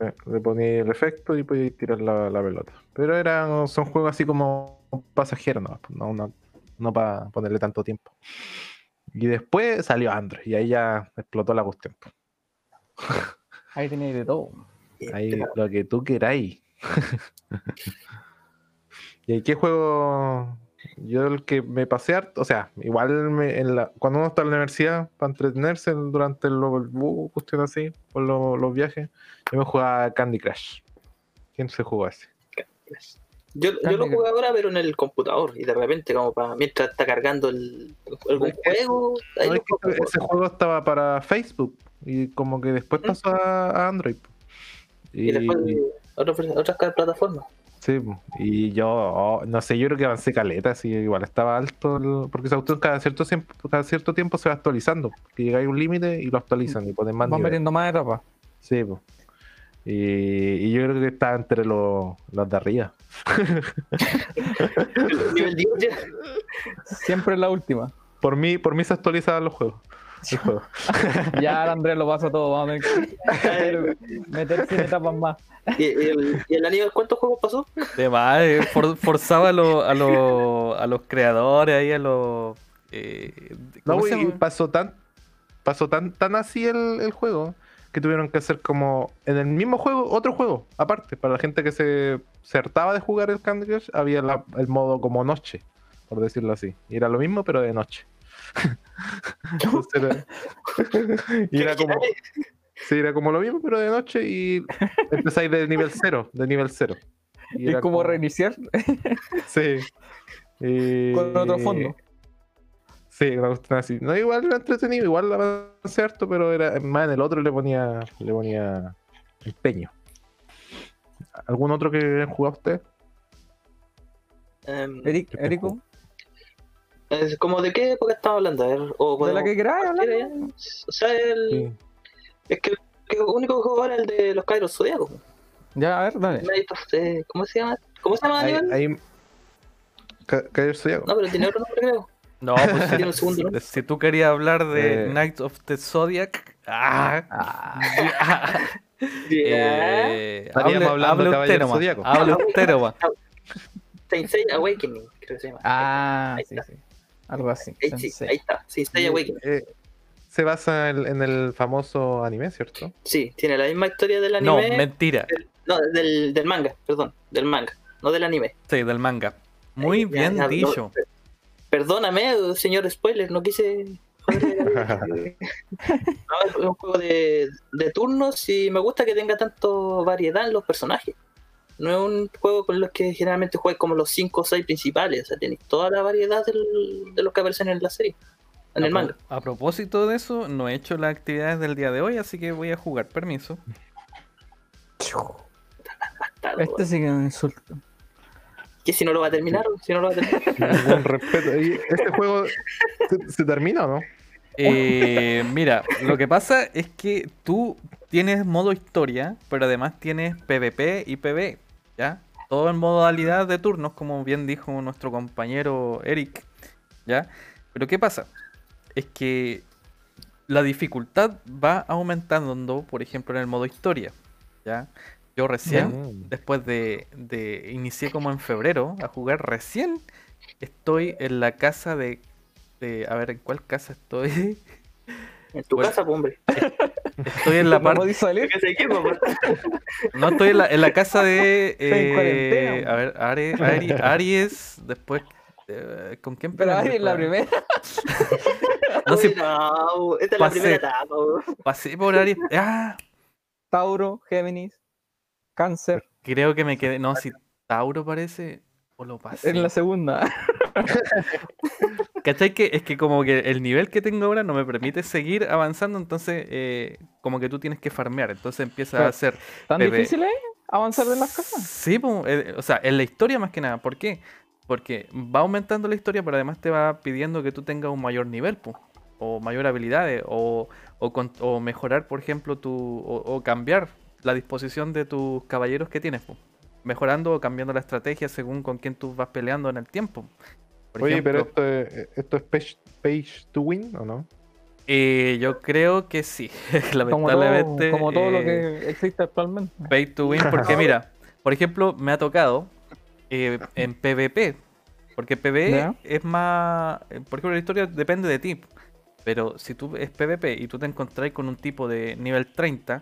Eh, Le ponía el efecto y podía tirar la, la pelota. Pero eran, son juegos así como pasajeros, no, no, no, no para ponerle tanto tiempo. Y después salió Android y ahí ya explotó la cuestión. Ahí tenéis de todo. Ahí lo que tú queráis. ¿Y ahí qué juego? Yo el que me pasé harto, o sea, igual me- en la, cuando uno está en la universidad para entretenerse durante los bu- cuestión así, por lo- los viajes, yo me jugaba Candy Crush. ¿Quién se jugó ese? Yo, yo lo jugué ahora, pero en el computador. Y de repente, como para mientras está cargando el, algún juego, No, es que ese juego estaba para Facebook y como que después pasó a, a Android. y Y, después otras otras plataformas. sí, y yo, oh, no sé, yo creo que avancé caleta, así igual estaba alto, el- porque ese auto cada cierto, tiempo, cada cierto tiempo se va actualizando, que llega a un límite y lo actualizan y ponen más Van metiendo más etapas. Sí, po. Y, y yo creo que está entre los, los de arriba. Nivel 10 ya. Siempre la última. Por mí, por mí se actualizaban los juegos. el juego. Ya el Andrés lo pasa todo. Vamos a meter 100 etapas más. ¿Y, y el, ¿Y el Aníbal cuántos juegos pasó? De más, eh, for- forzaba a, los- a, los- a los creadores ahí, a los... eh, No, ¿cómo se güey, y pasó tan, pasó tan, tan así el, el juego que tuvieron que hacer como en el mismo juego, otro juego, aparte, para la gente que se, se hartaba de jugar el Candy Crush, había la- el modo como noche, por decirlo así. Y era lo mismo, pero de noche. Entonces era- y era como, sí, era como lo mismo, pero de noche y empezáis de nivel cero, de nivel cero. Y Y era como reiniciar Sí. Y- con otro fondo. Sí, una cuestión así. No, igual era entretenido, igual la avancé harto, pero era más en el otro le ponía, le ponía empeño. ¿Algún otro que jugado usted? Em, Eric, Erico, es como de qué época estamos hablando? A ver, o de la que queráis hablar. O sea, el, Sí. es que el único que juego ahora es el de los Kairos Zodiacos. Ya, a ver, dale. ¿Cómo se llama? ¿Cómo se llama Ahí, ahí... Caer Zodiaco. No, pero tiene otro nombre, creo. No, pues nombre. si, si tú querías hablar de Eh. Knights of the Zodiac... Ah, Ah, eh, Estaríamos hable, hablando hable de usted Caballero nomás, Zodíaco. Hable usted Seiya Awakening, creo que se llama. ah, Ahí sí, está. sí. Algo así. Ahí, sí, sensei. ahí está, Saint Seiya Awakening. Eh, se basa en, en el famoso anime, ¿cierto? Sí, tiene la misma historia del No, anime. mentira. No, del, del manga, perdón, del manga, no del anime. Sí, del manga. Muy Ya, bien ya, no, dicho. Perdóname, señor spoiler, no quise. No, es un juego de, de turnos y me gusta que tenga tanto variedad en los personajes. No es un juego con los que generalmente juegas como los 5 o 6 principales, o sea, tenéis toda la variedad del- de los que aparecen en la serie. en a, el manga. a propósito de eso, no he hecho las actividades del día de hoy, así que voy a jugar. Permiso. Este sí que es un ¿Qué si no lo va a terminar? Si no lo va a terminar. Ningún respeto. ¿Y ¿Este juego se, se termina o no? Eh, mira, lo que pasa es que tú tienes modo historia, pero además tienes PvP y PvE, ¿ya? Todo en modalidad de turnos, como bien dijo nuestro compañero Eric, ¿ya? Pero ¿qué pasa? Es que la dificultad va aumentando, por ejemplo, en el modo historia, ¿ya? Yo recién, después de, de inicié como en febrero a jugar, recién estoy en la casa de, de- a ver, ¿en cuál casa estoy? En tu Bueno. casa, pues, hombre. Estoy en la ¿No parte, pues? no estoy en la, en la casa de, eh, a ver, Are- Ari- Aries, después, eh, ¿con quién Pero en la primera. No, no, esta es la primera etapa, pasé por Aries, ah, Tauro, Géminis, Cáncer. creo que me quedé, no, si Tauro parece, o lo pasé. En la segunda. ¿Cachai? Que es que como que el nivel que tengo ahora no me permite seguir avanzando, entonces eh, como que tú tienes que farmear, entonces empieza a ser... ¿Tan Bebé. difícil es avanzar de las casas? Sí, po, eh, o sea, en la historia más que nada, ¿por qué? Porque va aumentando la historia, pero además te va pidiendo que tú tengas un mayor nivel, po, o mayor habilidades, o, o, con- o mejorar, por ejemplo, tu, o, o cambiar la disposición de tus caballeros que tienes, po, mejorando o cambiando la estrategia según con quién tú vas peleando en el tiempo. Por Oye, pero esto es, esto es page, page to win, ¿o no? eh, yo creo que sí, Como todo, lamentablemente. como todo lo eh, que existe actualmente. Pay to win, porque mira, por ejemplo, me ha tocado eh, en PvP, porque PvE Ya. es más. eh, Por ejemplo, la historia depende de ti, pero si tú es PvP y tú te encontrás con un tipo de nivel 30,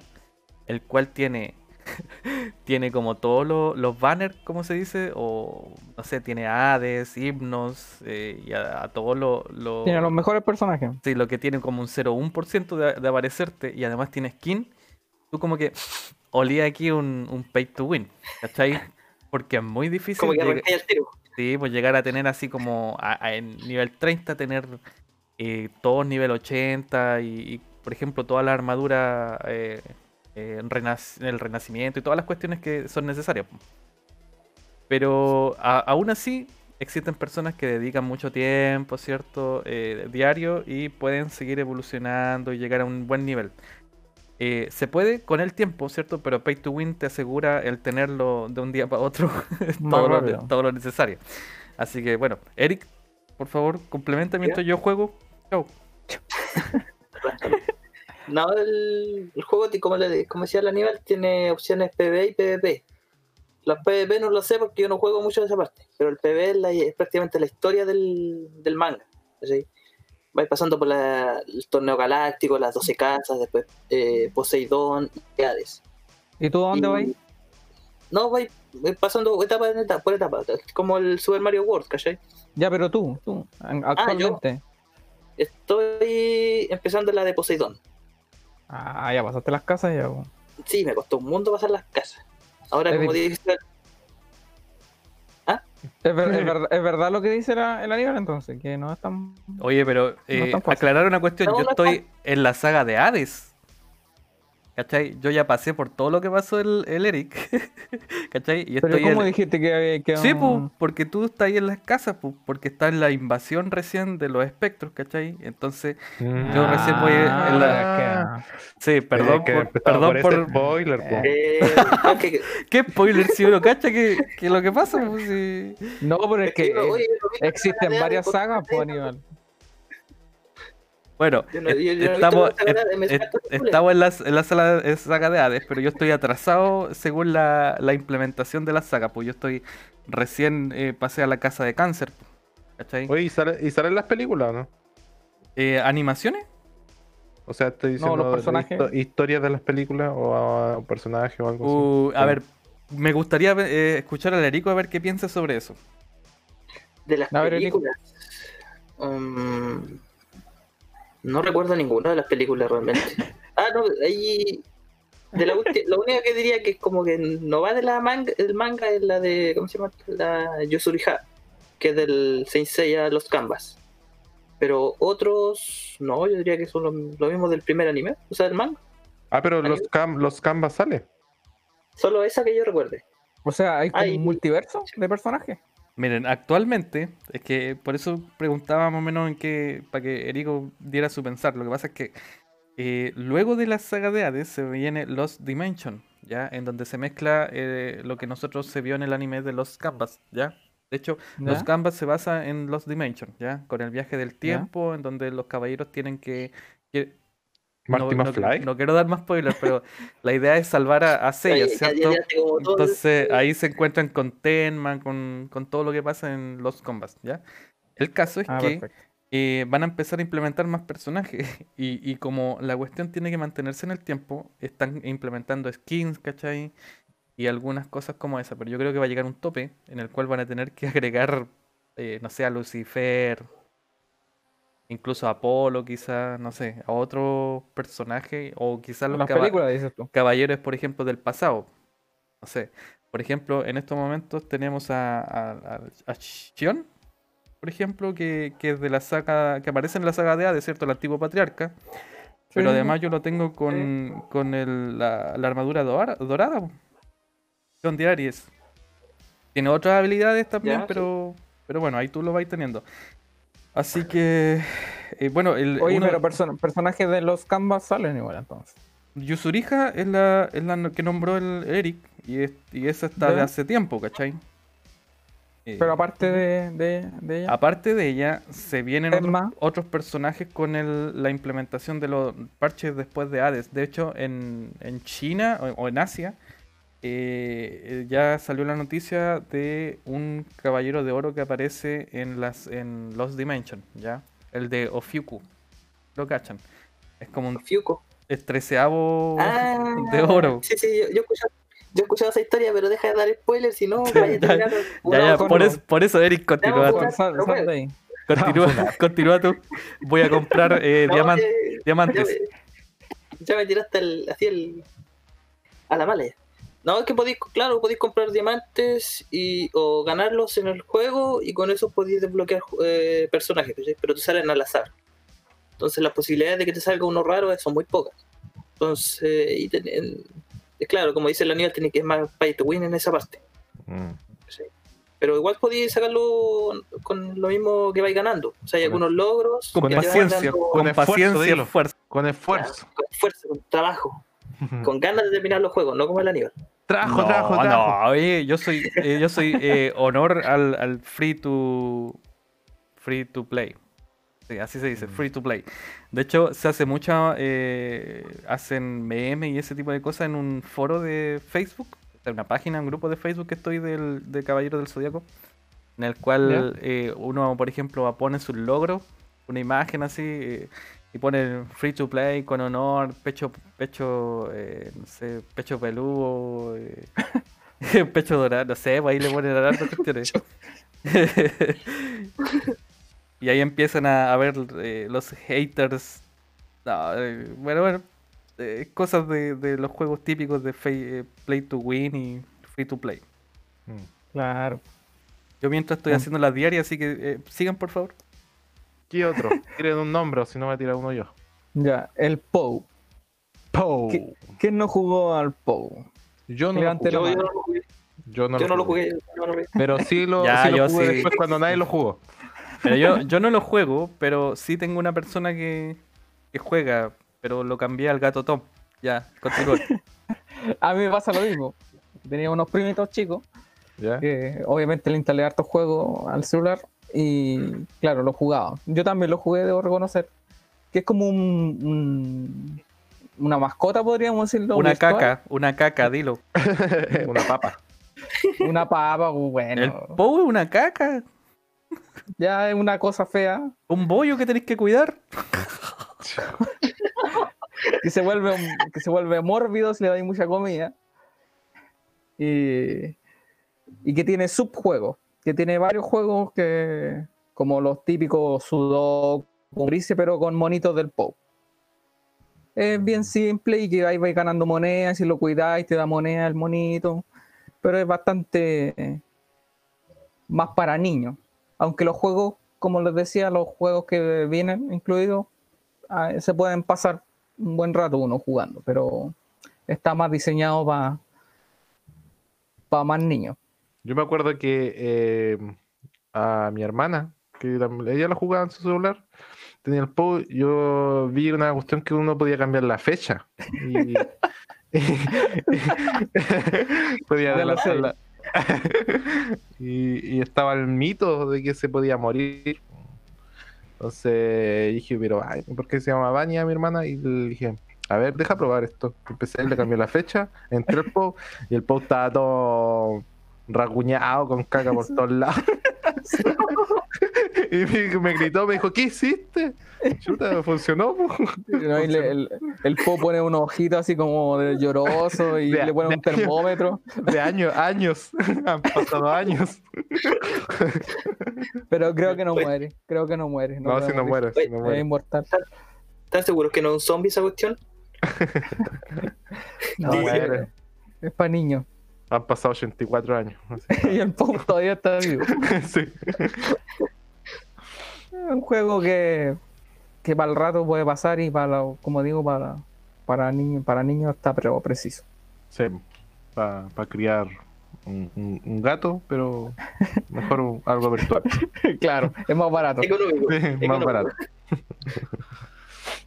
el cual tiene. tiene como todos lo- los banners, como se dice, o no sé, tiene Hades, himnos, eh, y a, a todos los. los- Tiene los mejores personajes. Sí, lo que tiene como un 0,1% de, de aparecerte y además tiene skin, tú como que olía aquí un, un pay to win, ¿cachai? Porque es muy difícil Como que arranqué el tiro. sí, pues llegar a tener así como a- a- en nivel 30, tener eh, todos nivel 80 y, y, por ejemplo, toda la armadura eh, eh, renac- el renacimiento y todas las cuestiones que son necesarias. Pero a- aún así existen personas que dedican mucho tiempo, ¿cierto? Eh, diario y pueden seguir evolucionando y llegar a un buen nivel. Eh, se puede con el tiempo, ¿cierto? Pero Pay to Win te asegura el tenerlo de un día para otro todo, lo, rápido. todo lo necesario. Así que bueno, Eric, por favor, complementa mientras yo juego. Chau. No, el, el juego, como, le, como decía el Aníbal, tiene opciones PvE y PvP. Los PvP no lo sé porque yo no juego mucho de esa parte, pero el PvE es, la- es prácticamente la historia del, del manga. ¿sí? Vais pasando por la- el torneo galáctico, las 12 casas, después eh, Poseidón y Hades. ¿Y tú a dónde vas? No, vais, vais pasando etapa en etapa, por etapa, como el Super Mario World, ¿cachai? Ya, pero tú, tú, an- actualmente. Estoy empezando la de Poseidón. Ah, ya pasaste las casas ya. po. Sí, me costó un mundo pasar las casas. Ahora, Es como difícil. dije, ¿Es, ver- es ver- es verdad lo que dice la- el Aníbal entonces? Que no es tan... Oye, pero eh, tan aclarar una cuestión, No, yo no es estoy en la saga de Hades. ¿Cachai? Yo ya pasé por todo lo que pasó el, el Eric. ¿Cachai? Y Pero ¿cómo dijiste que había que... Sí, pues, porque tú estás ahí en las casas, pues, porque está en la invasión recién de los espectros, ¿cachai? Entonces, Yo recién voy en la... sí, perdón, que por, perdón por spoiler, po. eh, que- ¿Qué spoiler si uno cacha que, que lo que pasa? Pues, sí. No, pero es que existen varias sagas, pues, Aníbal. Bueno, Yo no- yo- yo visto estamos, en la, en la sala de saga de Hades, pero yo estoy atrasado según la, la implementación de la saga, pues yo estoy recién eh, pasé a la casa de cáncer, pues, ¿cachai? Oye, ¿y, sale- ¿y salen las películas o no? Eh, ¿Animaciones? O sea, estoy diciendo los personajes. histo- historias de las películas o a, un personaje o algo Uh, a ver, me gustaría eh, escuchar al Erico a ver qué piensa sobre eso. De las ver, Erico. No recuerdo ninguna de las películas realmente. Ah, no, ahí. De la, ulti- la única que diría que es como que no va de la manga, el manga es la de. ¿Cómo se llama? La Yusuriha, que es del Saint Seiya Los Canvas. Pero otros, no, yo diría que son lo, lo mismo del primer anime, o sea, del manga. Ah, pero los, cam los canvas sale. Solo esa que yo recuerde. O sea, hay como Hay- un multiverso de personajes. Miren, actualmente, es que por eso preguntaba más o menos en qué, para que Erico diera su pensar. Lo que pasa es que eh, luego de la saga de Hades se viene Lost Dimension, ¿ya? En donde se mezcla eh, lo que nosotros se vio en el anime de Los Canvas, ¿ya? De hecho, Los ¿Ya? Canvas se basa en Lost Dimension, ¿ya? Con el viaje del tiempo, en donde los caballeros tienen que... que- Marty no, McFly. no quiero dar más spoilers, pero la idea es salvar a, a Seiya, Ya- ya- ya ¿cierto? Entonces ahí se encuentran con Tenma, con, con todo lo que pasa en los combats, ¿ya? El caso es Ah, que eh, van a empezar a implementar más personajes y, y como la cuestión tiene que mantenerse en el tiempo, están implementando skins, ¿cachai? Y algunas cosas como esa, pero yo creo que va a llegar un tope en el cual van a tener que agregar, eh, no sé, a Lucifer, incluso a Apolo quizás, no sé, a otro personaje o quizás los caba- caballeros, por ejemplo, del pasado. No sé. Por ejemplo, en estos momentos tenemos a, a, a- a Shion, por ejemplo, que, que es de la saga, que aparece en la saga de Hades, ¿cierto? El antiguo patriarca. Pero además yo lo tengo con, con el- la, la armadura dora- dorada. Shion de Aries. Tiene otras habilidades también, Ya, sí. pero, pero bueno, ahí tú lo vais teniendo. Así que, eh, bueno, el, Oye, uno- pero person- personajes de los canvas salen igual entonces. Yusuriha es la, es la que nombró el Eric y, es- y esa está de hace tiempo, ¿cachai? Eh, Pero aparte de, de, de ella, aparte de ella, se vienen otros, personajes con el- la implementación de los parches después de Hades. De hecho, en, en China o, o en Asia eh, eh, ya salió la noticia de un caballero de oro que aparece en las en Lost Dimension, ¿ya? El de Ofiuku. ¿Lo cachan? Es como un Fiuco. el treceavo Ah, de oro. Sí, sí, yo, yo he escuchado, yo he escuchado esa historia, pero deja de dar spoilers, si no, vaya a Ya, terminar Ya, ya, por ¿no? eso, por eso Eric, continúa tú. Continúa, continúa tú. Voy a comprar eh, No, diaman- que- Ya diamantes. me, ya me tiraste el, así el, a la mala ya. No, es que podéis, claro, podéis comprar diamantes y, o ganarlos en el juego y con eso podéis desbloquear eh, personajes, ¿cachai? pero te salen al azar. Entonces las posibilidades de que te salga uno raro son muy pocas. Entonces, y ten- en- es claro, como dice la nivel, tiene que es más pay to win en esa parte. Mm. Pero igual podéis sacarlo con lo mismo que vais ganando. O sea, hay algunos logros. Con paciencia, dando- con, paciencia esfuerzo. Con esfuerzo. con esfuerzo, con trabajo, con ganas de terminar los juegos, no como el Aníbal. Trabajo, no, trabajo, trabajo. no, oye, yo soy, eh, yo soy eh, honor al, al free to free to play. Sí, así se dice, free to play. De hecho, se hace mucha, eh, hacen meme y ese tipo de cosas en un foro de Facebook, en una página, un grupo de Facebook que estoy del, de Caballero del Zodíaco, en el cual eh, uno, por ejemplo, pone sus logros, una imagen así, eh, y pone free to play con honor, pecho, pecho, eh, no sé, pecho peludo, eh, pecho dorado, no sé, pues ahí le ponen a las cuestiones. y ahí empiezan a, a ver eh, los haters. No, eh, bueno, bueno, eh, cosas de, de los juegos típicos de fe- eh, Play to Win y Free to Play. Mm. Claro. Yo mientras estoy Mm. haciendo las diarias, así que eh, sigan por favor. ¿Qué otro? Tiren un nombre o si no me tira uno yo. Ya, el POU. Pou. ¿Quién no jugó al POU? Yo no, lo jugué. Yo, no lo jugué, Yo no yo lo no lo jugué. jugué, yo no lo jugué. Pero sí lo, Ya, sí lo jugué sí. después cuando nadie lo jugó. Pero yo, yo no lo juego, pero sí tengo una persona que, que juega, pero lo cambié al gato Tom. Ya, continúa. A mí me pasa lo mismo. Tenía unos primitos chicos ¿Ya? que obviamente le instalé hartos juegos al celular y claro, lo jugaba. Yo también lo jugué, debo reconocer. Que es como un, un- una mascota, podríamos decirlo. Una virtual. caca, una caca, dilo. Una papa. Una papa, bueno. El Pou es una caca. Ya es una cosa fea Un bollo que tenéis que cuidar. que se vuelve, que se vuelve mórbido si le dais mucha comida. Y, y que tiene subjuegos, que tiene varios juegos que, como los típicos Sudoku, pero con monitos del POW. Es bien simple y que ahí vais ganando monedas, si lo cuidáis te da moneda el monito, pero es bastante más para niños. Aunque los juegos como les decía, los juegos que vienen incluidos ah, se pueden pasar un buen rato uno jugando, pero está más diseñado para para más niños. Yo me acuerdo que eh, a mi hermana, que ella lo jugaba en su celular, tenía el POW, yo vi una cuestión que uno podía cambiar la fecha. Y, podía adelantarla. y, y estaba el mito de que se podía morir. Entonces dije, pero ay, ¿por qué se llama Vania mi hermana? Y le dije, a ver, deja probar esto. Empecé, le cambié la fecha, entré al POW y el POW estaba todo raguñado con caca por todos lados. y me, me gritó, me dijo, ¿qué hiciste? Chuta, funcionó. po". ¿no? Y le- el, el Po pone un ojito así como de lloroso y De- le pone un termómetro, De años, años. Han pasado años. pero creo que no muere, creo que no muere. No, si no muere. si no Es muere. inmortal. ¿Están seguros que no es un zombie esa cuestión? No, sí, muere. es para niños. Han pasado 84 años. así. y el Po todavía está vivo. Sí. Es un juego que, que para el rato puede pasar y para, lo- como digo, para, para niños para niños está pero preciso. Sí, para criar un, un- un gato, pero mejor un- algo virtual. claro, es más barato. Económico. Sí, más barato.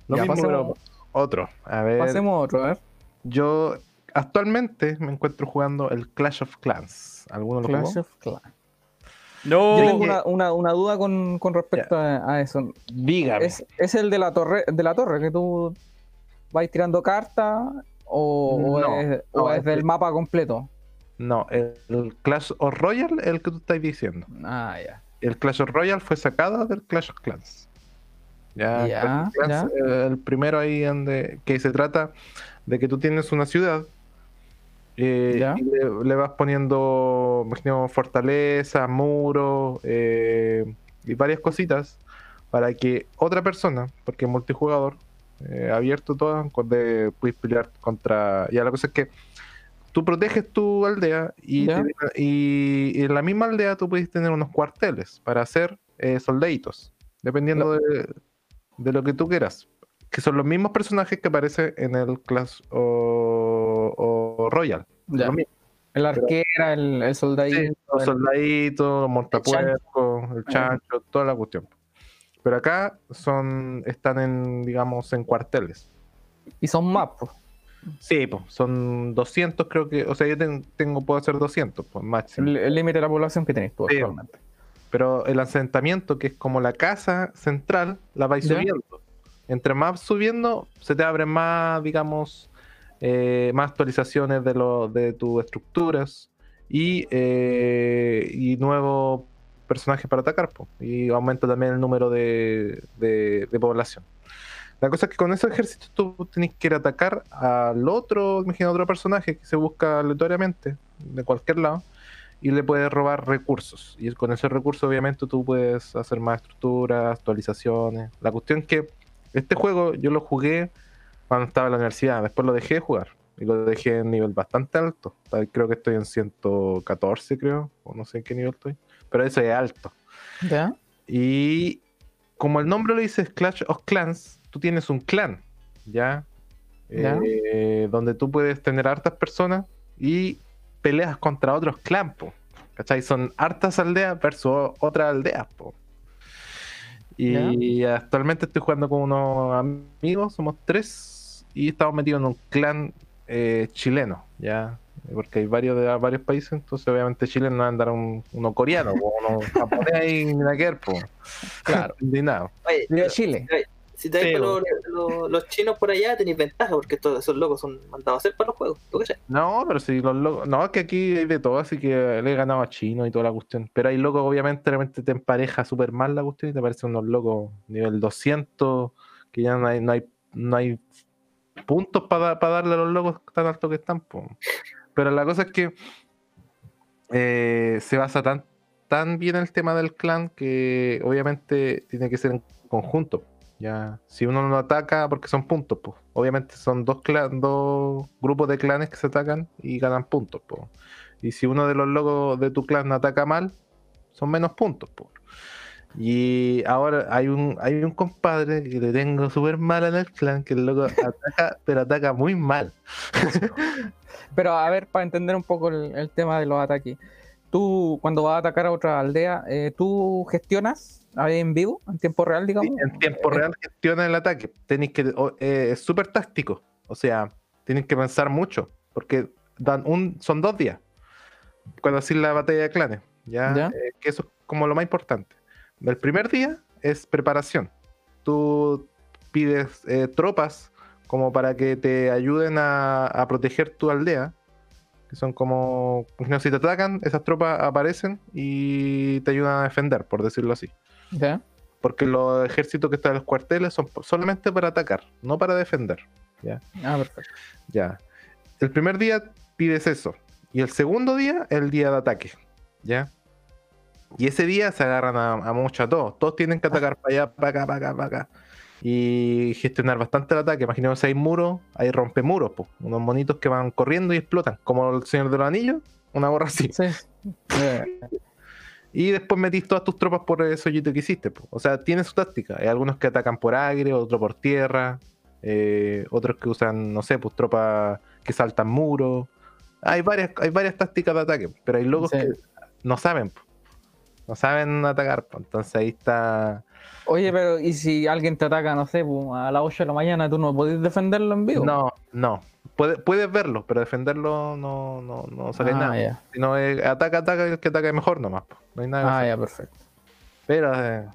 Lo Ya, mismo, pero pasemos, otro. A ver, pasemos otro, a ver. yo actualmente me encuentro jugando el Clash of Clans. ¿Alguno lo Clash jugó? of Clans. No, Yo tengo una, una, una duda con, con respecto a, a eso. Dígame. ¿Es, es el de la torre de la torre que tú vas tirando cartas o, No, es, no, o es es del de- mapa completo? No, el, el Clash of Royale es el que tú estás diciendo. Ah, ya. El Clash of Royale fue sacado del Clash of Clans. Ya, Ya, Clash of Clans, eh, el primero ahí donde que se trata de que tú tienes una ciudad eh, y le, le vas poniendo imagino, fortalezas, muros eh, y varias cositas para que otra persona, porque es multijugador, eh, abierto todo, de, puedes pelear contra. Ya la cosa es que tú proteges tu aldea y, Ya. te- y- y en la misma aldea tú puedes tener unos cuarteles para hacer eh, soldaditos, dependiendo de, de lo que tú quieras. Que son los mismos personajes que aparecen en el Clash o Royal. Ya. Lo mismo. El arquera, el, el soldadito. Los el- montapuerco, el chancho, toda la cuestión. Pero acá son, están en, digamos, en cuarteles. y son más, pues. Sí, pues, son 200 creo que, o sea, yo ten- tengo, puedo hacer 200, pues, máximo. El límite de la población que tenés tú Sí. actualmente. Pero el asentamiento, que es como la casa central, la vais subiendo. Entre más subiendo, se te abren más, digamos, eh, más actualizaciones de, lo, de tus estructuras y, eh, y nuevos personajes para atacar. po. Y aumenta también el número de, de- población. La cosa es que con esos ejércitos tú tenés que ir a atacar al otro, imagina otro personaje que se busca aleatoriamente de cualquier lado y le puedes robar recursos. Y con ese recurso, obviamente, tú puedes hacer más estructuras, actualizaciones. La cuestión es que este juego yo lo jugué cuando estaba en la universidad, después lo dejé de jugar y lo dejé en nivel bastante alto. Creo que estoy en 114, creo, o no sé en qué nivel estoy, pero eso es alto. ¿Ya? Y como el nombre lo dice, Clash of Clans, tú tienes un clan, ¿ya? Ya. Eh, donde tú puedes tener hartas personas y peleas contra otros clans, ¿cachai? Son hartas aldeas versus otras aldeas, po. Y actualmente estoy jugando con unos amigos, somos tres, y estamos metidos en un clan eh, chileno, ¿ya? Porque hay varios de varios países, entonces obviamente Chile no va a andar un, uno coreano, o uno japonés ni nada ver, po. Claro. Indignado. Oye, De Chile. si te Sí, los, los- los chinos por allá, tenéis ventaja porque todos esos locos son mandados a hacer para los juegos. ¿Tú qué sabes? No, pero si los locos. No, es que aquí hay de todo, así que le he ganado a chino y toda la cuestión. Pero hay locos, obviamente, realmente te empareja súper mal la cuestión y te parecen unos locos nivel 200, que ya no hay, no hay, no hay puntos para darle a los locos tan altos que están. po. Pero la cosa es que eh, se basa tan, tan bien el tema del clan que obviamente tiene que ser en conjunto. Ya, si uno no ataca, porque son puntos, pues. Obviamente son dos, clan- dos grupos de clanes que se atacan y ganan puntos, pues. Y si uno de los locos de tu clan ataca mal, son menos puntos, pues. Y ahora hay un, hay un compadre que le tengo súper mal en el clan, que el loco ataca, pero ataca muy mal. Pero a ver, para entender un poco el, el tema de los ataques. Tú, cuando vas a atacar a otra aldea, eh, ¿tú gestionas ahí en vivo, en tiempo real, digamos? en tiempo real gestiona el ataque. Tenéis que, eh, es súper táctico. O sea, tienen que pensar mucho. Porque dan un, son dos días. Cuando así la batalla de clanes. Ya, Ya. Eh, que eso es como lo más importante. El primer día es preparación. Tú pides eh, tropas como para que te ayuden a, a proteger tu aldea. Que son como. Si te atacan, esas tropas aparecen y te ayudan a defender, por decirlo así. ¿Ya? Porque los ejércitos que están en los cuarteles son solamente para atacar, no para defender. Ah, perfecto. Ya. El primer día pides eso. Y el segundo día, el día de ataque. ¿Ya? Y ese día se agarran a, a mucho a todos. Todos tienen que atacar para allá, para acá, para acá, para acá. Y gestionar bastante el ataque. Imaginemos si hay muros, hay rompemuros, po. unos monitos que van corriendo y explotan. Como el Señor de los Anillos, una gorra así. Sí. Eh, Y después metís todas tus tropas por hoyito que hiciste. po. O sea, tiene su táctica. Hay algunos que atacan por aire, otros por tierra, eh, otros que usan, no sé, pues tropas que saltan muros. Hay varias, hay varias tácticas de ataque, pero hay locos Sí. que no saben. po. No saben atacar. po. Entonces ahí está. Oye, pero ¿y si alguien te ataca, no sé, pues, a las 8 de la mañana, tú no podés defenderlo en vivo? No, no. Puede- puedes verlo, pero defenderlo no, no, no sale ah, nada. Ya. Si no, eh, ataca, ataca, el que ataque mejor nomás. po. No hay nada que Ah, hacer. ya, perfecto. Pero eh,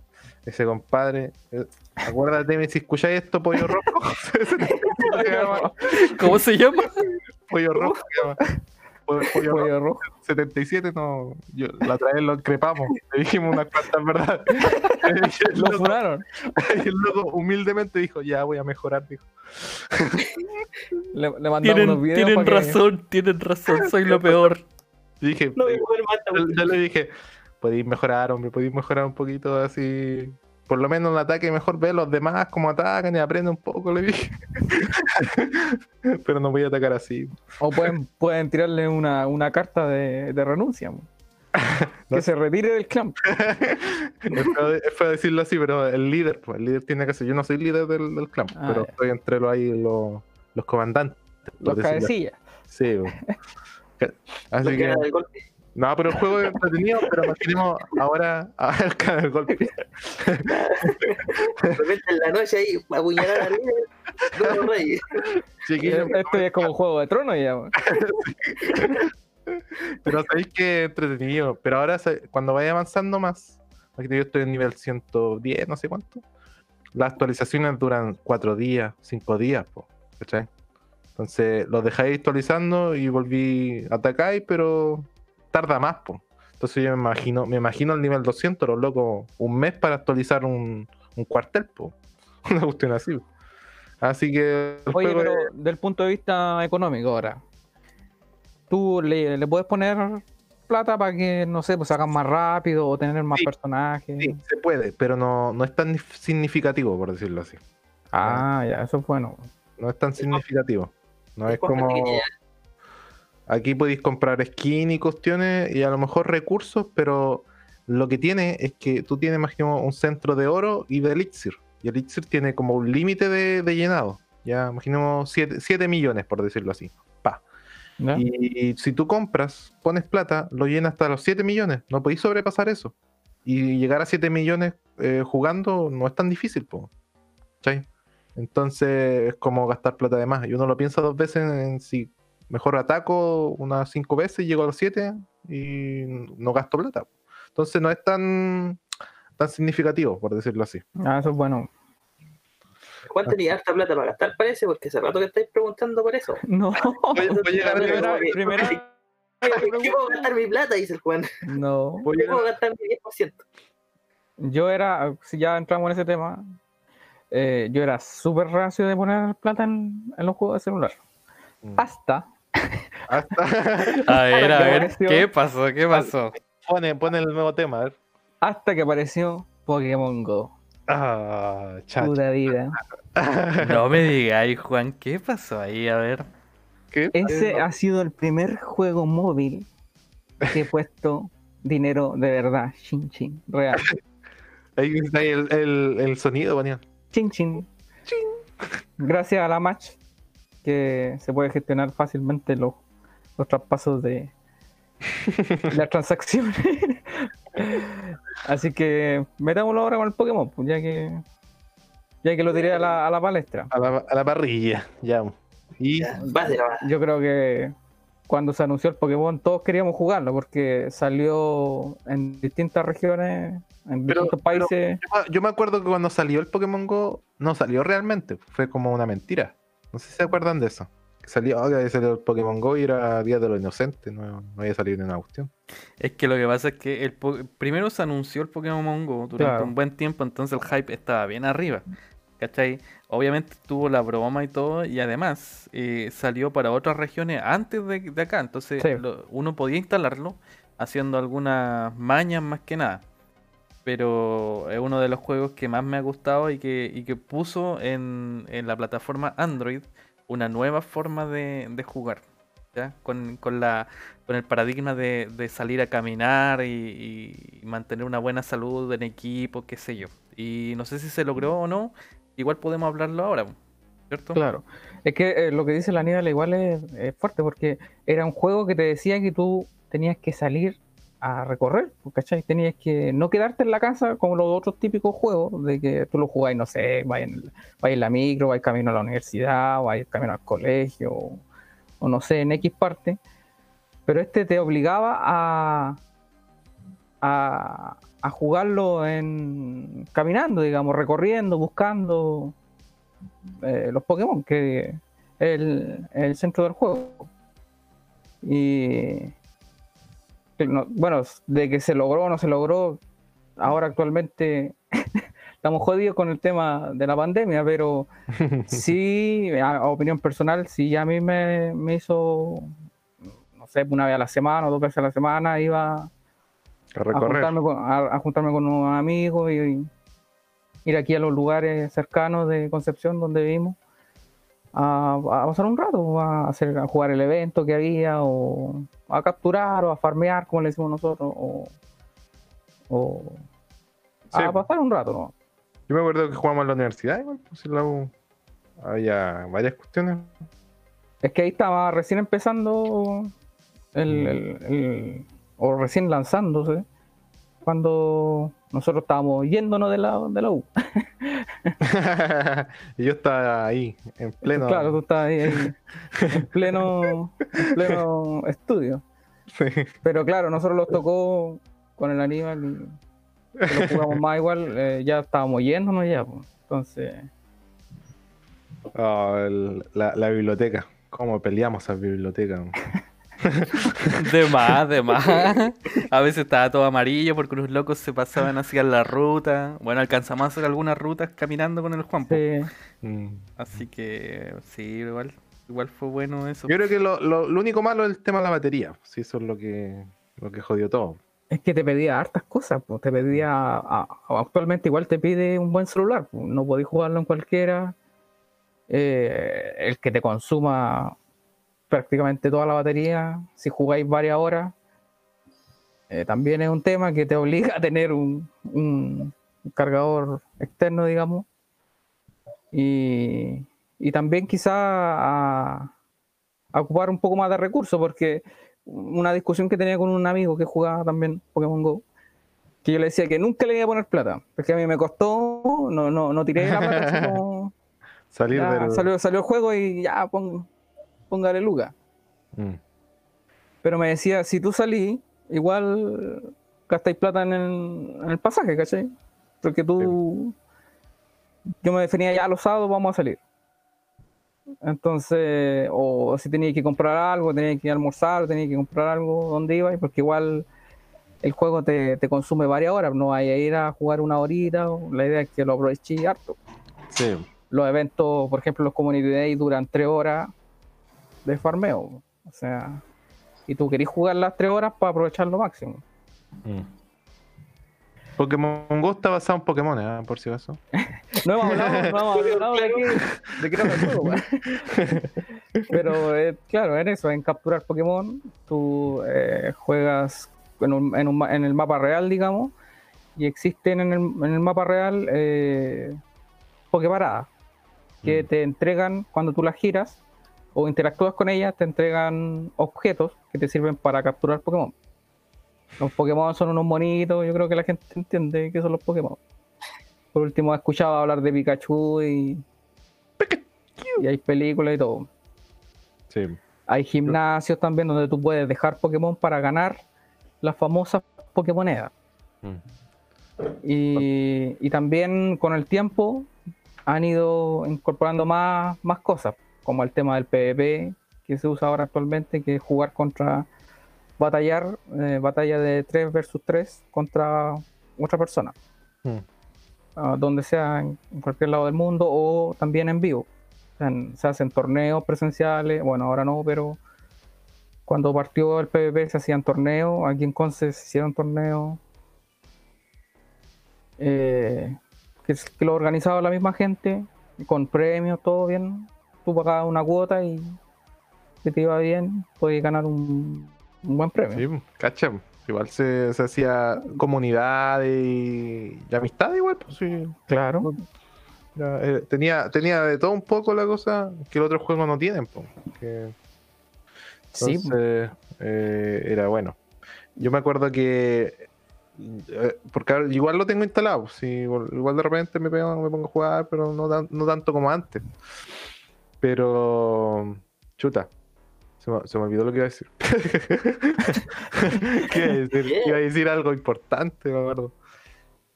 ese compadre, eh, acuérdate si escucháis esto, pollo rojo. ¿Cómo se llama? pollo rojo. se llama. Po- Pollo rojo Pollo rojo. 77, no. Yo, la otra vez lo increpamos. Le dijimos unas cuantas el Lo funaron. y el loco humildemente dijo: Ya voy a mejorar. Dijo. Le, le mandamos unos Tienen, videos tienen para que- razón, tienen razón, soy lo peor. Dije: No yo, yo le dije: Podéis mejorar, hombre, podéis mejorar un poquito así. Por lo menos el ataque mejor ve a los demás cómo atacan y aprende un poco, le dije. Pero no voy a atacar así. O pueden, pueden tirarle una, una carta de, de renuncia. Que se retire del clan. es, feo decirlo así, pero el líder, pues, el líder tiene que ser. Yo no soy líder del, del clan, Ah, pero ya. estoy entre los, ahí, los, los comandantes. Los cabecillas. Sí, pues. Así que. No, pero el juego es entretenido, pero imaginemos ahora a el cara del golpe. De repente en la noche ahí, apuñalar. No los reyes. Chiquillos, Esto ya es como Juego de Tronos ya. pero sabéis que es entretenido. Pero ahora, cuando vaya avanzando más, aquí yo estoy en nivel 110, no sé cuánto. Las actualizaciones duran 4 días, 5 días, po, ¿cachai? Entonces los dejáis actualizando y volví a atacar, pero tarda más, po. Entonces yo me imagino, me imagino el nivel 200, los locos, un mes para actualizar un, un cuartel, po. Una cuestión así. Así que Oye, pero es- del punto de vista económico ahora, tú le, le puedes poner plata para que, no sé, pues hagan más rápido o tener más Sí, personajes. Sí, se puede, pero no, no es tan significativo, por decirlo así. Ah, ya, eso es bueno. No es tan significativo. No es como. Aquí podéis comprar skin y cuestiones y a lo mejor recursos, pero lo que tiene es que tú tienes, imaginemos, un centro de oro y de elixir. Y el elixir tiene como un límite de, de llenado. Ya, imaginemos 7 millones, por decirlo así. Pa. Y si tú compras, pones plata, lo llenas hasta los 7 millones. No podéis sobrepasar eso. Y llegar a 7 millones eh, jugando no es tan difícil, po. ¿Cachai? Entonces es como gastar plata de más. Y uno lo piensa dos veces en si mejor ataco unas 5 veces, llego a los 7 y no gasto plata. Entonces no es tan, tan significativo, por decirlo así. Ah, eso es bueno. Juan tenía harta plata para gastar, parece, porque hace rato que estáis preguntando por eso. No, Voy- voy a llegar a Primera- primera- ¿Qué puedo gastar mi plata? Dice el Juan. no. voy a ¿Qué puedo gastar mi 10%? Yo era, si ya entramos en ese tema, eh, yo era súper racio de poner plata en, en los juegos de celular. Mm. Hasta Hasta A ver, a ¿Qué ver, pareció? ¿qué pasó? ¿Qué pasó? pone, pone el nuevo tema, a ver. hasta que apareció Pokémon Go. Ah. Pura vida. No me digáis, Juan, ¿qué pasó ahí? A ver. ¿Qué? Ese ha sido el primer juego móvil que he puesto dinero de verdad, chin chin, real. Ahí está ahí el, el, el sonido, ponía. Chin, chin. Gracias a la match, que se puede gestionar fácilmente los, los traspasos de las transacciones. Así que metámoslo ahora con el Pokémon, pues, ya que ya que lo tiré a la, a la palestra. A la, a la parrilla, ya. Y Ya, vas de la Yo creo que cuando se anunció el Pokémon todos queríamos jugarlo porque salió en distintas regiones, en Pero- distintos pero- países. yo me acuerdo que cuando salió el Pokémon Go, no salió realmente, fue como una mentira. No sé si se acuerdan de eso. Que salió, que salido el Pokémon Go y era Día de los Inocentes, no, no había salido ni una cuestión. Es que lo que pasa es que el po- primero se anunció el Pokémon Go durante Claro. un buen tiempo, entonces el hype estaba bien arriba. ¿Cachai? Obviamente tuvo la broma y todo, y además eh, salió para otras regiones antes de, de acá, entonces Sí. lo- uno podía instalarlo haciendo algunas mañas más que nada. Pero es uno de los juegos que más me ha gustado y que, y que puso en, en la plataforma Android una nueva forma de, de jugar. ¿ya? Con, con la, con el paradigma de, de salir a caminar y, mantener una buena salud en equipo, qué sé yo. Y no sé si se logró o no, igual podemos hablarlo ahora, ¿cierto? Claro. Es que eh, lo que dice la Aníbal igual es, es fuerte porque era un juego que te decía que tú tenías que salir a recorrer, ¿cachai? Tenías que no quedarte en la casa como los otros típicos juegos de que tú lo jugáis, no sé, vais en, vais en la micro, vais camino a la universidad, vais camino al colegio, o, no sé, en X parte. Pero este te obligaba a, a, jugarlo en caminando, digamos, recorriendo, buscando eh, los Pokémon, que es el, el centro del juego. Y no- bueno, de que se logró o no se logró, ahora actualmente estamos jodidos con el tema de la pandemia, pero sí, a, a opinión personal, sí a mí me, me hizo, no sé, una vez a la semana o dos veces a la semana iba A juntarme, con, a, a juntarme con unos amigos y, y ir aquí a los lugares cercanos de Concepción donde vivimos a, a pasar un rato, a, hacer, a jugar el evento que había o a capturar o a farmear, como le decimos nosotros, o, o Sí. a pasar un rato. ¿no? Yo me acuerdo que jugamos en la universidad, igual, pues en la U había varias cuestiones. Es que ahí estaba recién empezando el, el- el- o recién lanzándose cuando nosotros estábamos yéndonos de la, de la U. yo estaba ahí, en pleno. Claro, tú estás ahí, ahí, en pleno, en pleno estudio. Sí. Pero claro, nosotros los tocó con el Aníbal y lo jugamos más igual, eh, ya estábamos yéndonos ya. pues. Entonces, Ah, el- la, la biblioteca. ¿Cómo peleamos esa biblioteca? De más, de más. A veces estaba todo amarillo porque unos locos se pasaban hacia la ruta. Bueno, alcanzamos a hacer algunas rutas caminando con el Juan. sí, Mm. Así que sí, igual, igual fue bueno eso. Yo creo que lo, lo- lo único malo es el tema de la batería. Sí, eso es lo que, lo que jodió todo. es que te pedía hartas cosas. pues, Te pedía, a- a- actualmente igual te pide un buen celular. pues, No podéis jugarlo en cualquiera. Eh, el que te consuma prácticamente toda la batería, si jugáis varias horas, eh, también es un tema que te obliga a tener un, un cargador externo, digamos. Y, y también quizá a, a ocupar un poco más de recursos, porque una discusión que tenía con un amigo que jugaba también Pokémon Go, que yo le decía que nunca le iba a poner plata, porque a mí me costó, no, no, no tiré la plata, como, Salir ya, del. salió, salió el juego y ya, pon- póngale Luca. Mm. Pero me decía, si tú salís, igual gastáis plata en el, en el pasaje, ¿cachai? Porque tú, yo me definía ya los sábados vamos a salir. Entonces, o si tenías que comprar algo, tenías que almorzar, tenías que comprar algo, ¿dónde ibas? Porque igual el juego te, te consume varias horas, no hay a ir a jugar una horita, la idea es que lo aproveches harto. Sí. Los eventos, por ejemplo, los Community Days duran tres horas de farmeo. O sea, y tú querés jugar las tres horas para aprovechar lo máximo. Mm. Pokémon Go está basado en Pokémon, ¿eh? por si acaso. No hemos hablado, no hemos hablado de qué, de el juego, weón. Pero eh, claro, en eso, en capturar Pokémon, tú eh, juegas en, un- en un ma- en el mapa real, digamos, y existen en el, en el mapa real eh, Poképaradas que Mm. te entregan cuando tú las giras o interactúas con ellas, te entregan objetos que te sirven para capturar Pokémon. Los Pokémon son unos monitos, yo creo que la gente entiende que son los Pokémon. Por último, he escuchado hablar de Pikachu y, y hay películas y todo. Sí. Hay gimnasios también donde tú puedes dejar Pokémon para ganar las famosas Pokémonedas. Mm. Y, y también con el tiempo han ido incorporando más, más cosas, como el tema del PvP que se usa ahora actualmente, que es jugar contra, batallar, eh, batalla de 3 versus 3 contra otra persona, Mm. ah, donde sea en cualquier lado del mundo o también en vivo. O sea, en- se hacen torneos presenciales, bueno, ahora no, pero cuando partió el PvP se hacían torneos, aquí en Conce se hicieron torneos eh, que lo organizaba la misma gente, con premios, todo bien. Tú pagabas una cuota y si te iba bien, podías ganar un, un buen premio. Sí, cacha. Igual se, se hacía comunidad y, y amistad igual, pues sí. Claro. Era- eh, tenía, tenía de todo un poco la cosa que los otros juegos no tienen, pues. Que, Sí, entonces, eh, era bueno. Yo me acuerdo que. eh, porque igual lo tengo instalado. pues, sí, igual, igual de repente me, pego- me pongo a jugar, pero no, tan- no tanto como antes. Pero. Chuta. Se me, se me olvidó lo que iba a decir. ¿Qué iba a decir? Iba a decir algo importante, me acuerdo.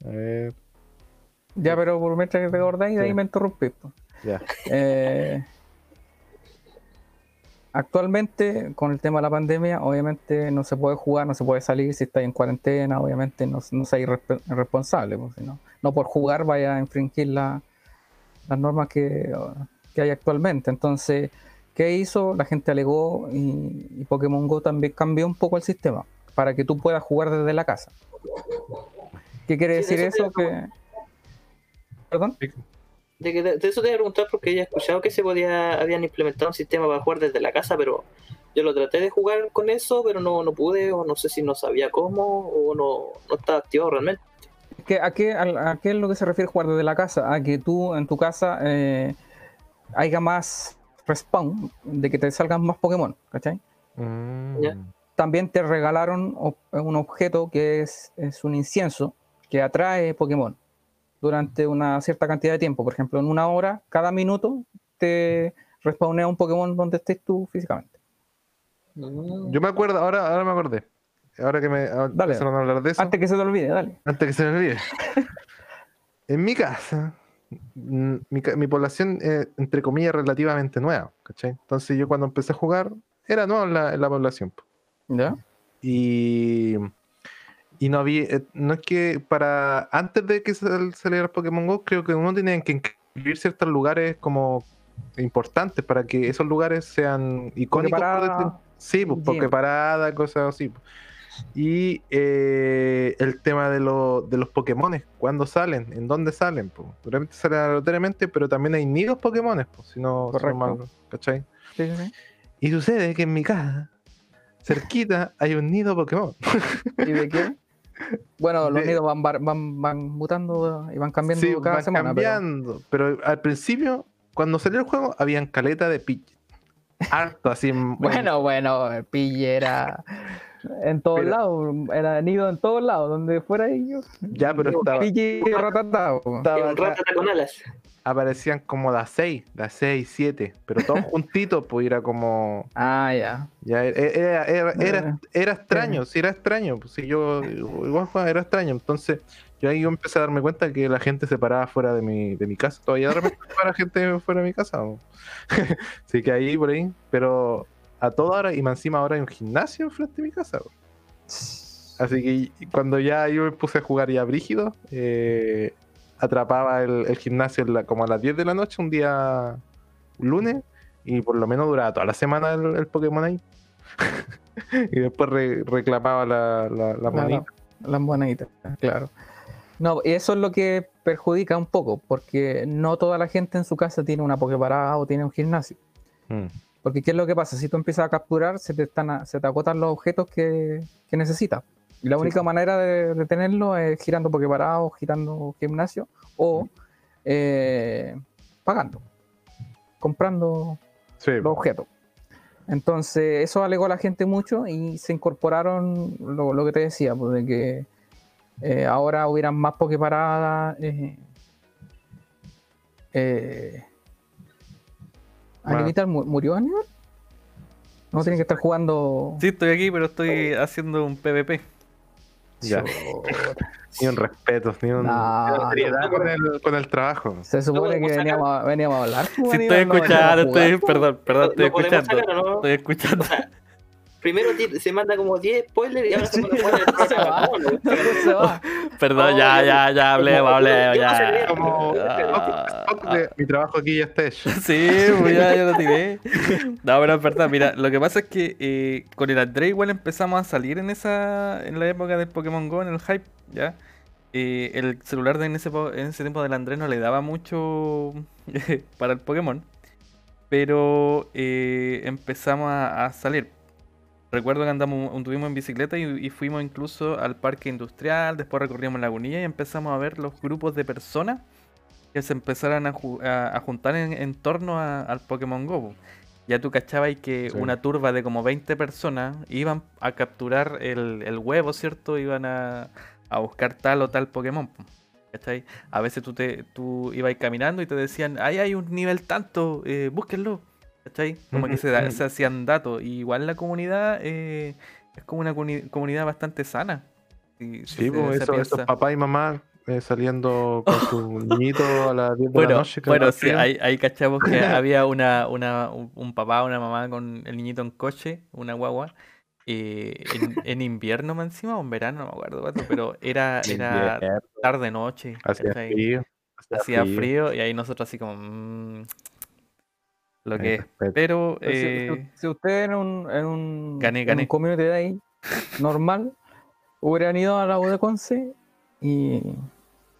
A ver, ya, pero por mientras que te acordáis, de ahí me interrumpí. pues. ya. Eh, actualmente, con el tema de la pandemia, obviamente no se puede jugar, no se puede salir si estáis en cuarentena, obviamente no, no seáis irresponsable, pues, no, no por jugar vaya a infringir la- las normas que, que hay actualmente. Entonces, ¿qué hizo? La gente alegó y, y Pokémon Go también cambió un poco el sistema para que tú puedas jugar desde la casa. ¿Qué quiere Sí, de decir eso Que... ¿Perdón? De, que- de eso te iba a preguntar porque ya he escuchado que se podía, habían implementado un sistema para jugar desde la casa, pero yo lo traté de jugar con eso, pero no, no pude, o no sé si no sabía cómo, o no, no estaba activado realmente. ¿Qué- a, qué, a, a qué es lo que se refiere jugar desde la casa? A que tú en tu casa eh, haya más respawn, de que te salgan más Pokémon, ¿cachai? Mm. También te regalaron un objeto que es, es un incienso que atrae Pokémon durante una cierta cantidad de tiempo. Por ejemplo, en una hora, cada minuto te respawnea un Pokémon donde estés tú físicamente. Yo me acuerdo, ahora, ahora me acordé. Ahora que me ahora Dale. empezaron a hablar de eso. Antes que se te olvide, dale. Antes que se me olvide. en mi casa, mi, población, eh, entre comillas, relativamente nueva, ¿cachai? Entonces yo cuando empecé a jugar, era nuevo en la, en la población. po. ¿Ya? Y, y no había, eh, no es que para, antes de que sal- saliera Pokémon GO, creo que uno tenía que inscribir ciertos lugares como importantes para que esos lugares sean icónicos. Sí, pues, Gym. Pokeparada, cosas así. Y eh, el tema de, lo- de los Pokémones, cuándo salen, en dónde salen. Pues. Realmente salen aleatoriamente, pero también hay nidos Pokémones, pues, si no, Correcto. mal- ¿cachai? Sí. Y sucede que en mi casa, cerquita, hay un nido Pokémon. ¿Y de qué? Bueno, los De- nidos van, van, van mutando y van cambiando Sí, cada van semana. cambiando. Pero... al principio, cuando salió el juego, habían caleta de pitch. Harto, así. en- Bueno, bueno, el pille era en todos Pero- lados, era nido en todos lados, donde fuera ellos. Ya, pero estaba, Pille ratatá, po. estaba ratata con alas. aparecían como las 6, las 6, 7, pero todos juntitos, pues era como. Ah, ya. Ya era, era, era, era, Eh, era extraño, sí, era extraño. Pues sí, yo igual era extraño. Entonces, yo ahí yo empecé a darme cuenta que la gente se paraba fuera de mi, de mi casa. Todavía de repente para gente fuera de mi casa. Así que ahí, por ahí. Pero a toda hora, y más encima ahora hay un gimnasio enfrente de mi casa. Así que cuando ya yo me puse a jugar ya brígido, eh, atrapaba el, el gimnasio la- como a las 10 de la noche, un día un lunes, y por lo menos duraba toda la semana el, el Pokémon ahí. y después re- reclamaba la, la, monita. las moneditas, claro. No, y eso es lo que perjudica un poco, porque no toda la gente en su casa tiene una Poképarada o tiene un gimnasio. Mm, Porque ¿qué es lo que pasa? Si tú empiezas a capturar, se te, están a- se te agotan los objetos que, que necesitas. Y la única manera de, de tenerlo es girando Poképarados, girando gimnasio o eh, pagando, comprando Sí, los objetos. Entonces, eso alegó a la gente mucho y se incorporaron lo, lo que te decía, pues, de que eh, ahora hubieran más Poképaradas. Eh, eh. ¿Aníbal mu- murió Aníbal? No tiene que estar jugando. Sí, estoy aquí, pero estoy haciendo un PvP. ya. Ni un respeto, ni un. Seriedad con el, con el trabajo. Se supone que veníamos a, veníamos a hablar. pues, Sí, Aníbal, estoy escuchando, estoy, pues. perdón, perdón, estoy ¿Lo podemos escuchando. sacar o no? Estoy escuchando. Primero se manda como 10 spoilers y ahora se va. va. Perdón, ya, yo- ya, ya, hablemos, hablemos, ya. Como. Ah. Mi trabajo aquí ya está hecho. Sí, pues ya, ya lo tiré. No, pero es verdad, mira, lo que pasa es que eh, con el André igual empezamos a salir en esa en la época del Pokémon Go, en el hype, ¿ya? Eh, el celular de en ese, en ese tiempo del André no le daba mucho para el Pokémon, pero eh, empezamos a, a salir. Recuerdo que andamos, anduvimos en bicicleta y, y fuimos incluso al parque industrial, después recorrimos Lagunilla y empezamos a ver los grupos de personas que se empezaran a, ju- a- a juntar en, en torno a- al Pokémon Go. Ya tú cachabas que Sí. una turba de como 20 personas iban a capturar el, el huevo, ¿cierto? Iban a, a buscar tal o tal Pokémon. po, ¿Cachai? A veces tú, te, tú ibas caminando y te decían, ahí hay un nivel tanto, eh, búsquenlo. ¿Cachai? Como que se, da- ujú. se hacían datos. Y igual la comunidad eh, es como una comuni- comunidad bastante sana. Sí, se- pues eso, esos papás y mamás eh, saliendo con su niñito a las 10 de la Bueno, noche. bueno, sí, ahí, ahí cachamos que había una, una, un papá, una mamá con el niñito en coche, una guagua, eh, en, en invierno más encima o en verano, no me acuerdo cuánto, pero era, era tarde noche, Hacía frío. hacía frío y ahí nosotros así como mm, lo que es. Pero Pero si- eh, si, si usted en un, en un, Gané, en un community day normal hubieran ido a la U de Conce y, y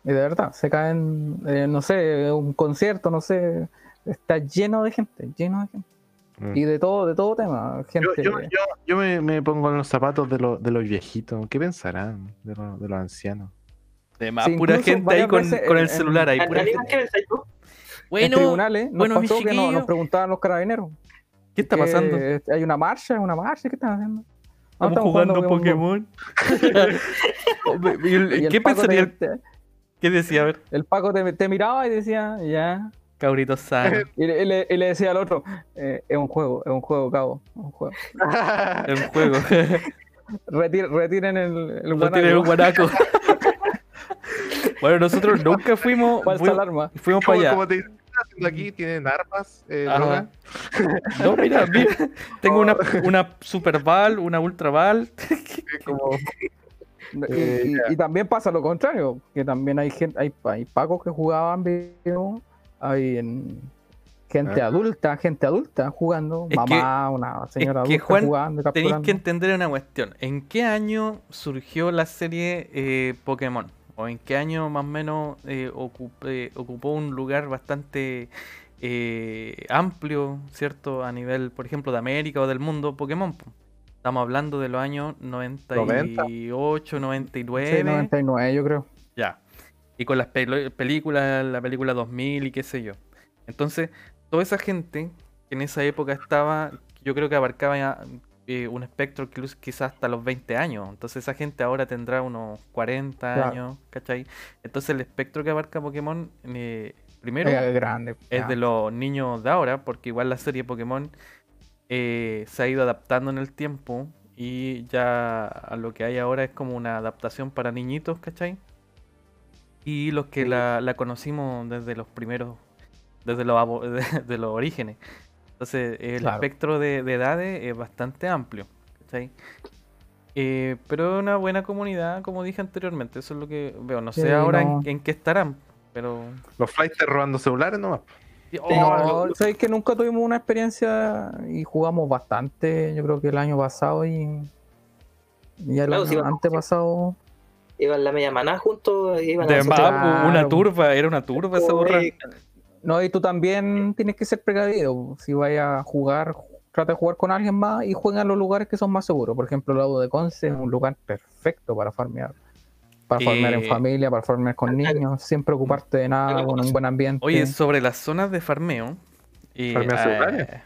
de verdad se caen, eh, no sé, un concierto, no sé, está lleno de gente, lleno de gente. Mm. Y de todo, de todo tema. Gente, Yo, yo, yo, yo me, me pongo en los zapatos de, los de los viejitos. ¿Qué pensarán de, los- de los ancianos? de más sí, pura gente ahí con, veces con el en- celular ahí. ¿A- pura gente. ¿Qué en Bueno, tribunales nos bueno, pasó que no- nos preguntaban los carabineros. ¿qué está pasando? Hay una marcha, hay una marcha, ¿qué están haciendo? No, Estamos jugando. Pokémon. ¿Y el- Y el ¿Qué pensaría? te- ¿Qué decía? A ver, el Paco te, te miraba y decía, ya. cabrito sano. Y le, y le- y le decía al otro, eh, es un juego, es un juego, cabo, es un juego. Es un juego. Retir- retiren el, el No tiene un guanaco, guanaco. bueno, nosotros nunca fuimos. falsa fuimos, alarma. fuimos para ¿Cómo, allá. te haciendo aquí? ¿Tienen armas? Eh, Ajá. droga? No, mira, mira. Tengo una, una Super Ball, una Ultra Ball. Es como- Y, Eh, y- y también pasa lo contrario, que también hay gente, hay, hay pacos que jugaban video, hay en- gente Ah. adulta, gente adulta jugando, Es mamá, una señora es que, adulta Juan, jugando, Tenéis que entender una cuestión. ¿En qué año surgió la serie eh, Pokémon? ¿O en qué año más o menos eh, eh, ocupó un lugar bastante eh, amplio, ¿cierto? A nivel, por ejemplo, de América o del mundo Pokémon. po? Estamos hablando de los años 98, 99. Sí, 99 yo creo. Ya. Y con las películas, la película 2000 y qué sé yo. Entonces, toda esa gente que en esa época estaba, yo creo que abarcaba ya, eh, un espectro que luz- quizás hasta los 20 años. Entonces, esa gente ahora tendrá unos 40 Claro. años, ¿cachai? Entonces, el espectro que abarca Pokémon, eh, primero, Es grande. es ya. de los niños de ahora, porque igual la serie Pokémon eh, se ha ido adaptando en el tiempo y ya a lo que hay ahora es como una adaptación para niñitos, ¿cachai? Y los que Sí. la, la conocimos desde los primeros, desde los, de los orígenes. Entonces el Claro. espectro de, de edades es bastante amplio, ¿cachai? Eh, pero es una buena comunidad, como dije anteriormente, eso es lo que veo. No sé Sí, ahora no. en, en qué estarán, pero... Los flighters robando celulares nomás. Oh, No, sabéis que nunca tuvimos una experiencia y jugamos bastante, yo creo que el año pasado y, y el Claro, año sí, antepasado. Iban la media maná juntos, iban De a una turba, era una turba esa borra. No, y tú también tienes que ser precavido. Si vayas a jugar, trata de jugar con alguien más y juega en los lugares que son más seguros. Por ejemplo, el lado de Conce es un lugar perfecto para farmear. Para farmear en Eh, familia, para farmear con niños, sin preocuparte de nada, con un buen ambiente. Oye, sobre las zonas de farmeo. Y, eh,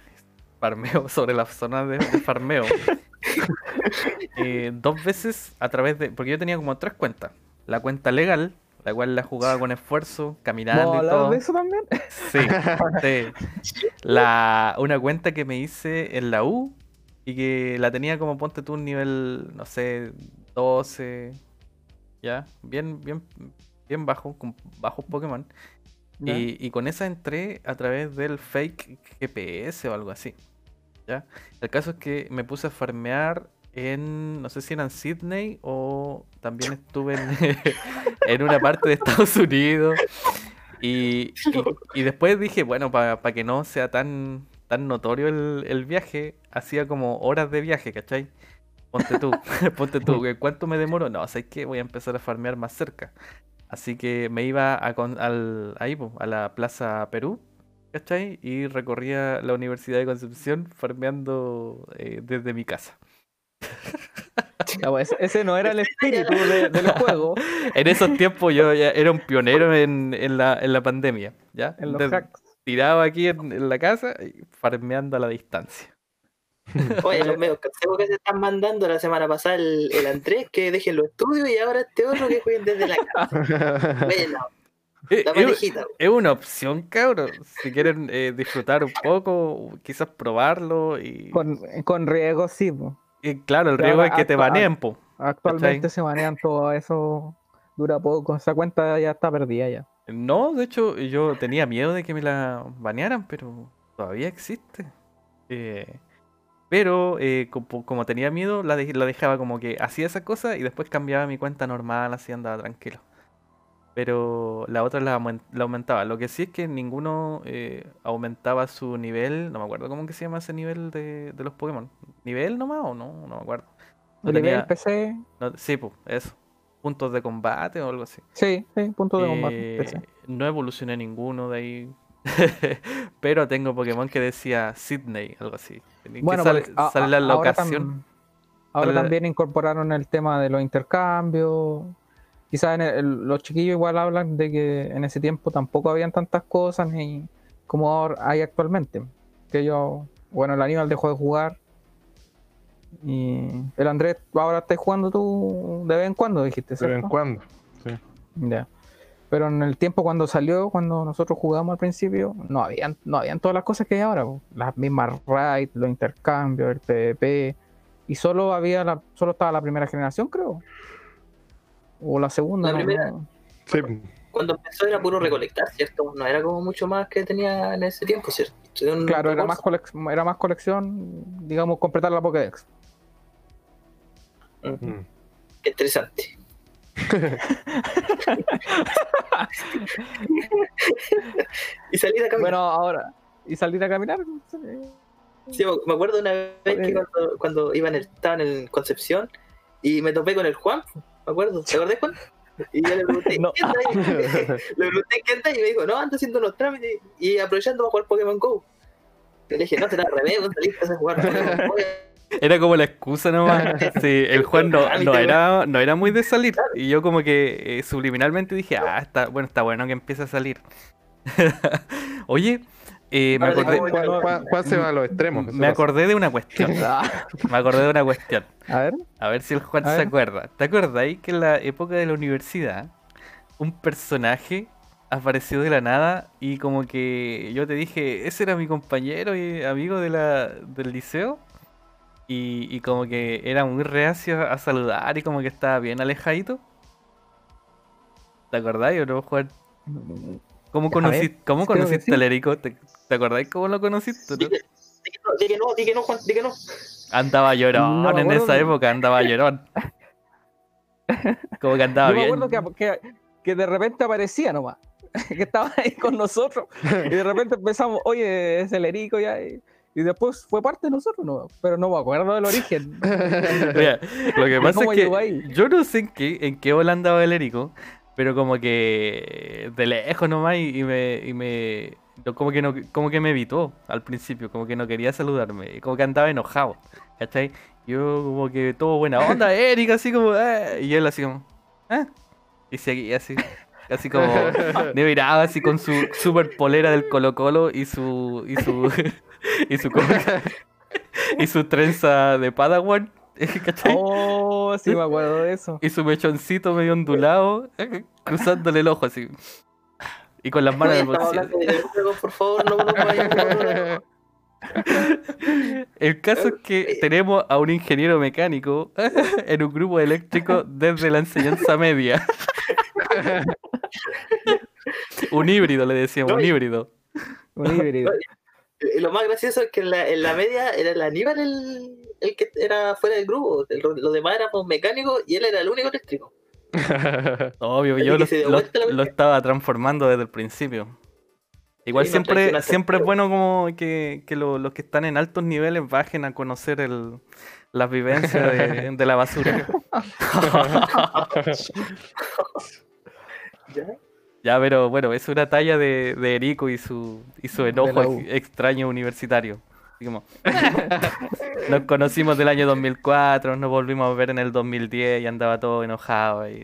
farmeo, sobre las zonas de, de farmeo. eh, dos veces a través de. Porque yo tenía como tres cuentas. La cuenta legal, la cual la jugaba con esfuerzo, caminando ¿Vamos a y todo. de eso también? Sí, sí. La, una cuenta que me hice en la U y que la tenía como ponte tú un nivel, no sé, 12. Ya, bien, bien, bien bajo, con bajos Pokémon. Y, y con esa entré a través del fake GPS o algo así. ¿Ya? El caso es que me puse a farmear en, no sé si era en Sydney o también estuve en, una parte de Estados Unidos. Y, y- después dije, bueno, para que no sea tan, tan notorio el, el viaje, hacía como horas de viaje, ¿cachai? Ponte tú, ponte tú, ¿en ¿cuánto me demoro? No, ¿sabes qué? Voy a empezar a farmear más cerca. Así que me iba a con- al, ahí, a la Plaza Perú, ¿cachai? Y recorría la Universidad de Concepción farmeando eh, desde mi casa. Ese- ese no era el espíritu de- del juego. En esos tiempos yo ya era un pionero en, en la, en la pandemia, ¿ya? En los hacks. tirado aquí en, en la casa y farmeando a la distancia. Oye, los medios consejos que se están mandando la semana pasada el, el Andrés, que dejen los estudios y ahora este otro que jueguen desde la casa. Bueno, Eh, la es, parejita. es una opción, cabros. Si quieren eh, disfrutar un poco, quizás probarlo y, Con, con riesgo, sí. po. Y claro, el riesgo es que te baneen, po. Actualmente se manejan todo eso. Dura poco. Esa cuenta ya está perdida ya. No, de hecho, yo tenía miedo de que me la banearan, pero todavía existe. Eh, pero eh, como, como tenía miedo, la dejaba como que hacía esa cosa y después cambiaba mi cuenta normal, así andaba tranquilo. Pero la otra la, aumen- la aumentaba. Lo que sí es que ninguno eh, aumentaba su nivel. No me acuerdo cómo que se llama ese nivel de, de los Pokémon. ¿Nivel nomás o no? No me acuerdo. No Nivel tenía- PC. no- sí, pues, eso. Puntos de combate o algo así. Sí, sí, punto de combate. Eh, PC. no evolucioné ninguno de ahí. Pero tengo Pokémon que decía Sydney, algo así. Que Bueno, sale, porque a- sale la a- ahora locación. tam- Ahora Sale la- también incorporaron el tema de los intercambios. Quizás en el- los chiquillos igual hablan de que en ese tiempo tampoco habían tantas cosas ni como ahora hay actualmente. Que yo, bueno, el Aníbal dejó de jugar. Y el Andrés, ahora estás jugando tú de vez en cuando, dijiste, De vez en ¿cierto? cuando. Sí. Ya. Pero en el tiempo cuando salió, cuando nosotros jugamos al principio, no habían, no habían todas las cosas que hay ahora. Las mismas raids, los intercambios, el PvP. Y solo había la, solo estaba la primera generación, creo. O la segunda. La no- primera. no. Sí. Cuando empezó era puro recolectar, ¿cierto? No era como mucho más que tenía en ese tiempo, ¿cierto? Claro, era más, era más colección, digamos, completar la Pokédex. Mm. Qué interesante. y salir a caminar. Bueno, ahora. Y salir a caminar. Sí, me acuerdo una vez que cuando, cuando iba en el, estaba en Concepción y me topé con el Juan, me acuerdo, ¿te acordás Juan? Y yo le pregunté, No. ¿qué anda ahí? Le pregunté, ¿qué anda? Y me dijo, no, ando haciendo unos trámites y aprovechando para jugar Pokémon GO. Y le dije, no, te la revés, vos saliste a jugar Pokémon GO. Era como la excusa nomás. Sí, el Juan no, no era, no era muy de salir. Y yo como que eh, subliminalmente dije, ah, está bueno, está bueno que empiece a salir. Oye, eh, me acordé, Juan se va a los extremos. me acordé de una cuestión. Ah, Me acordé de una cuestión. a ver. A ver si el Juan se acuerda. ¿Te acordáis que en la época de la universidad un personaje apareció de la nada y como que yo te dije, ese era mi compañero y amigo de la, del liceo? Y, y como que era muy reacio a saludar y como que estaba bien alejadito. ¿Te acordáis o no, Juan? ¿Cómo, ver, ¿cómo conociste al Erico? ¿Te, te acordáis cómo lo conociste? Di no? que, di que no, di que Juan, di que no. Andaba llorón No me en esa época, andaba llorón. Como que andaba Yo me bien. acuerdo que, que, que de repente aparecía nomás. Que estaba ahí con nosotros. Y de repente empezamos, oye, es el Erico ya. Y, y después fue parte de nosotros, no, pero no me acuerdo del origen. Mira, lo que pasa es que yo no sé en qué, en qué el Erico, pero como que de lejos nomás y, y me, y me como que no, como que me evitó al principio, como que no quería saludarme, como que andaba enojado, ¿cachai? Yo como que todo buena onda, Eric, así como, eh, y él así como, ¿eh? Y seguía así, así como, me miraba así con su super polera del Colo Colo y su, y su, y su, y su trenza de Padawan, ¿cachai? Oh, sí me acuerdo de eso. Y su mechoncito medio ondulado, cruzándole el ojo así. Y con las manos en el bolsillo. por favor, no nos vayamos. El caso es que tenemos a un ingeniero mecánico en un grupo eléctrico desde la enseñanza media. un híbrido, le decíamos, un híbrido. Un híbrido. Y lo más gracioso es que en la, en la media era el Aníbal el, el que era fuera del grupo. El- los demás éramos mecánicos y él era el único eléctrico. Obvio, yo lo, estaba transformando desde el principio. Igual Sí, siempre, siempre es bueno como que, que lo- los que están en altos niveles bajen a conocer el, las vivencias de, de la basura. ¿Ya? Ya, pero bueno, es una talla de, de Erico y su, y su enojo extraño universitario. Como, nos conocimos del año 2004, nos volvimos a ver en el 2010 y andaba todo enojado. Y...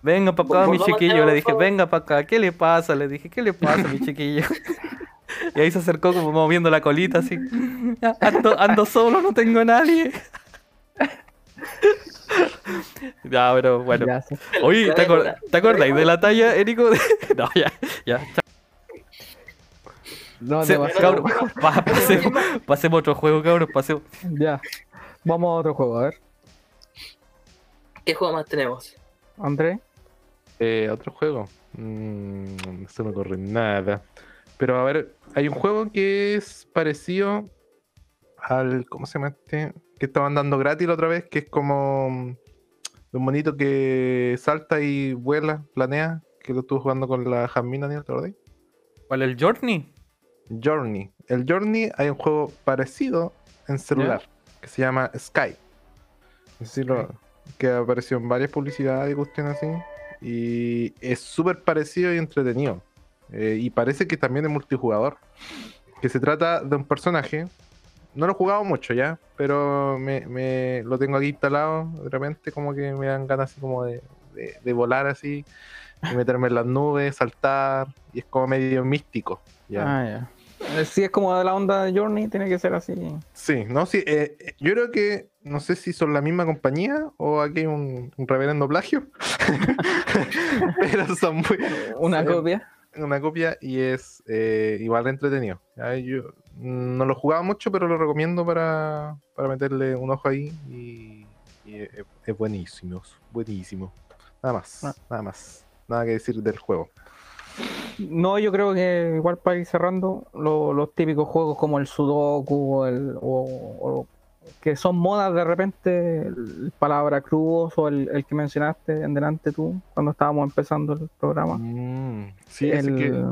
Venga para acá, mi chiquillo. Le dije, venga para acá, ¿qué le pasa? Le dije, ¿qué le pasa, mi chiquillo? Y ahí se acercó como moviendo la colita así. Ando, ando solo, no tengo a nadie. Ya, pero bueno. Ya, sí. Oye, ¿te, acor- Claro. ¿te acordáis de la talla, Erico? No, ya, ya. No, Se- cabrón, pa- pasemos, pasemos otro juego, cabrón. Pasemos. Ya. Vamos a otro juego, a ver. ¿Qué juego más tenemos? André. Eh, otro juego. Mm, no se me ocurre nada. Pero a ver, hay un juego que es parecido al. ¿Cómo se llama este? Que estaban dando gratis la otra vez, que es como mm, un monito que salta y vuela, planea, que lo estuve jugando con la Jasmine, Daniel, ¿te acordás? ¿Cuál el Journey? Journey. El Journey hay un juego parecido en celular que se llama Sky. Sé si lo- que apareció en varias publicidades y cuestiones así. Y es súper parecido y entretenido. Eh, y parece que también es multijugador. Que se trata de un personaje. No lo he jugado mucho ya, pero me, me- lo tengo aquí instalado. De repente como que me dan ganas así como de, de- de volar así. Y meterme en las nubes, saltar. Y es como medio místico. ¿ya? Ah, ya. Eh, Si es como de la onda de Journey, tiene que ser así. Sí, no, sí. eh, eh, yo creo que no sé si son la misma compañía o aquí hay un, un reverendo plagio. Pero son muy. Una copia. Una copia y es eh, igual de entretenido. Yo no lo jugaba mucho, pero lo recomiendo para, para meterle un ojo ahí. Y, y es, es buenísimo. Buenísimo. Nada más. Ah. Nada más. Nada que decir del juego. No, yo creo que igual para ir cerrando, lo- los típicos juegos como el Sudoku o el, o- o que son modas de repente, el palabra cruz o el, el que mencionaste en delante tú cuando estábamos empezando el programa. Mm, sí, el, que.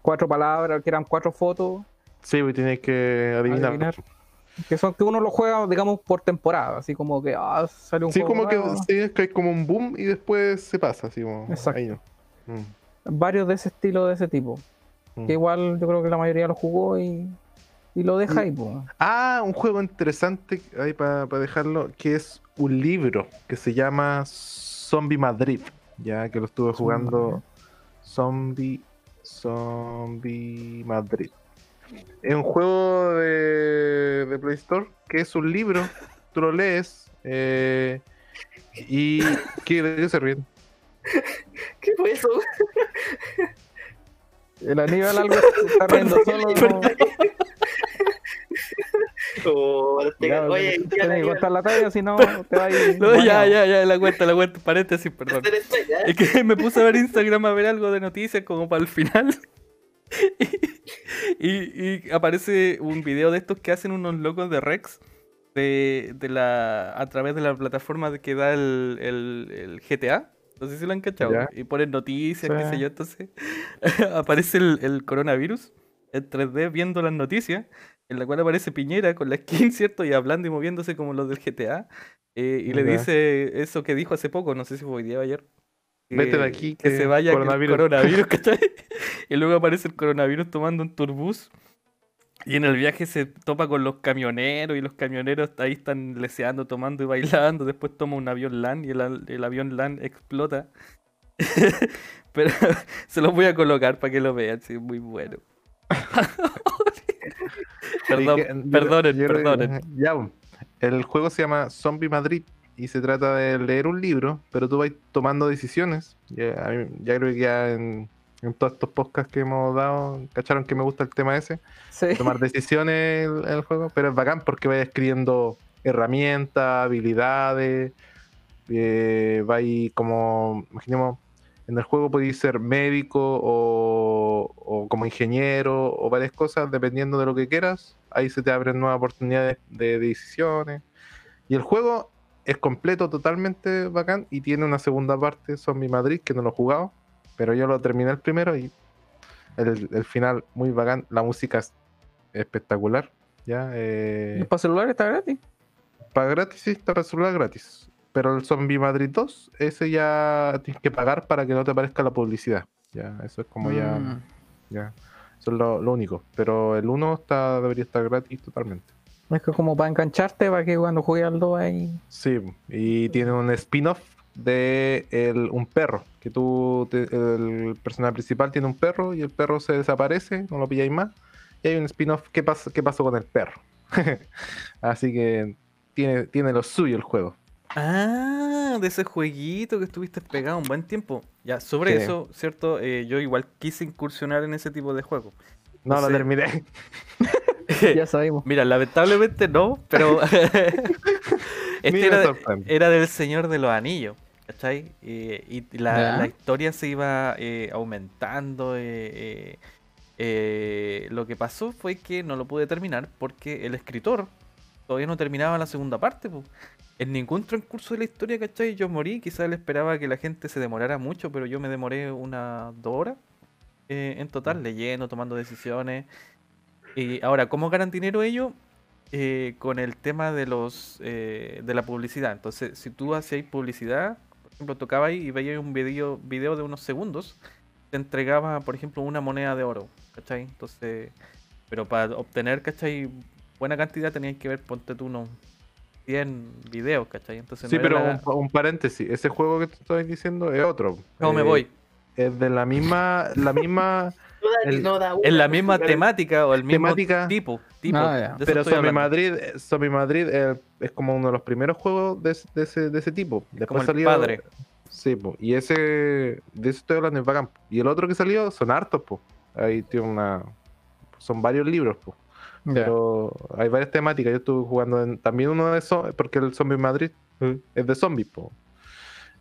Cuatro palabras, que eran cuatro fotos, Sí, pues tienes que adivinar. Adivinar. que son que uno lo juega, digamos, por temporada, así como que ah, sale un Sí, juego como que, sí, es que hay como un boom y después se pasa, así como. Exacto. ahí no. Mm, varios de ese estilo, de ese tipo. mm. Que igual yo creo que la mayoría lo jugó y, y lo deja ahí, pues. Ah, un juego interesante ahí para dejarlo, que es un libro que se llama Zombie Madrid, ya que lo estuve jugando Zombie Zombie Madrid. Es un juego de, de Play Store que es un libro, tú lo lees eh, y ¿qué, ¿de qué se ríen? ¿Qué fue eso? El Aníbal algo se está riendo solo. no- Oh, te- Ya, oye, ya, que ya, contar la talla, si no te va a ir. No, ya, ya, ya, la cuenta, la cuenta, paréntesis, perdón. Es que me puse a ver Instagram a ver algo de noticias como para el final. Y, y aparece un video de estos que hacen unos locos de Rex de, de la, a través de la plataforma que da el, el- el GTA. No sé si lo han cachado. Ya. Y ponen noticias, qué sé yo. Entonces aparece el, el coronavirus en 3D viendo las noticias, en la cual aparece Piñera con la skin, ¿cierto? Y hablando y moviéndose como los del GTA. eh, y le dice eso que dijo hace poco, no sé si fue hoy día o ayer. Que, Vete de aquí, que que se vaya coronavirus. el coronavirus, ¿cachai? Y luego aparece el coronavirus tomando un turbús. Y en el viaje se topa con los camioneros y los camioneros ahí están leseando, tomando y bailando. Después toma un avión LAN y el, el avión LAN explota. Pero se los voy a colocar para que lo vean, sí, muy bueno. Perdón, perdonen, perdonen. Ya, el juego se llama Zombie Madrid y se trata de leer un libro, pero tú vas tomando decisiones. Ya, ya creo que ya en, en todos estos podcasts que hemos dado, cacharon que me gusta el tema ese, Sí. tomar decisiones en el, el juego, pero es bacán porque vas escribiendo herramientas, habilidades, eh, vais como, imaginemos, en el juego podéis ser médico o, o como ingeniero o varias cosas, dependiendo de lo que quieras. Ahí se te abren nuevas oportunidades de decisiones. Y el juego es completo, totalmente bacán. Y tiene una segunda parte, Zombie Madrid, que no lo he jugado. Pero yo lo terminé el primero y el, el final muy bacán. La música es espectacular. ¿ya? Eh, ¿Y para celular está gratis? para gratis, sí, está para celular gratis. Pero el Zombie Madrid 2, ese ya tienes que pagar para que no te aparezca la publicidad. Ya, eso es como ya, Mm. ya. Eso es lo, lo único. Pero el 1 está, debería estar gratis totalmente. Es que como para engancharte, para que cuando juegue al 2 ahí. Sí, y tiene un spin-off de el- un perro. Que tú, te- el personaje principal tiene un perro y el perro se desaparece, no lo pilláis más. Y hay un spin-off, ¿qué, pas- ¿qué pasó con el perro? Así que tiene, tiene lo suyo el juego. Ah, de ese jueguito que estuviste pegado un buen tiempo. Ya, sobre Sí. eso, ¿cierto? Eh, yo igual quise incursionar en ese tipo de juego. No No lo sé. terminé. Ya sabemos. Mira, lamentablemente no, pero este era, del Señor de los Anillos, ¿cachai? Eh, y la, historia se iba eh, aumentando. eh, eh, lo que pasó fue que no lo pude terminar porque el escritor todavía no terminaba la segunda parte. po. En ningún transcurso de la historia, ¿cachai? Yo morí, quizás él esperaba que la gente se demorara mucho, pero yo me demoré unas dos horas en total, leyendo, tomando decisiones. Y ahora, ¿cómo ganan dinero ellos? Eh, con el tema de los eh, de la publicidad. Entonces, si tú hacías publicidad, por ejemplo, tocaba ahí y veías un video, video de unos segundos, te entregaba, por ejemplo, una moneda de oro, ¿cachai? Entonces, pero para obtener, ¿cachai? Buena cantidad tenías que ver, ponte tú unos 100 videos, ¿cachai? Entonces, Sí, no pero la- un, pa- un paréntesis. Ese juego que te estoy diciendo es otro. No, me Eh, voy. Es de la misma, la misma, El- no da Es la misma temática o el mismo Temática. tipo. tipo Ah, pero estoy Zombie. Madrid, eh, Zombie Madrid eh, es como uno de los primeros juegos de, ese- de ese, de ese tipo. Después Como el salió- padre. Sí, po, y ese, de eso estoy hablando, es bacán. Y el otro que salió son hartos, pues. Ahí tiene una, son varios libros, pues. Ya. Pero hay varias temáticas. Yo estuve jugando en- también uno de esos, porque el Zombie Madrid eh, es de zombies, po.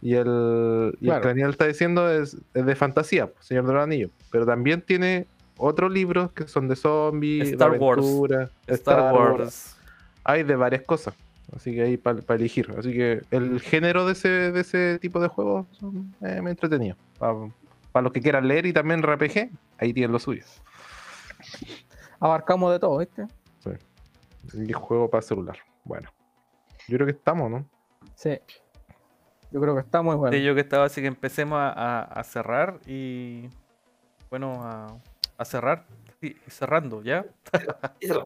Y el, y el Claro. que Daniel está diciendo es, es de fantasía, po, Señor de los Anillos. Pero también tiene otros libros que son de zombies, Star de Wars. aventura, Star Wars. Hay de varias cosas. Así que ahí para elegir. Así que el género de ese, de ese tipo de juegos eh, muy entretenidos. Para los que quieran leer y también RPG, ahí tienen lo suyo. Abarcamos de todo, ¿viste? Y juego para celular. Bueno. Yo creo que estamos, ¿no? Sí. Yo creo que está muy bueno. Sí, yo que estaba así que empecemos a, a- a cerrar y bueno, a, a cerrar. Sí, cerrando, ¿ya?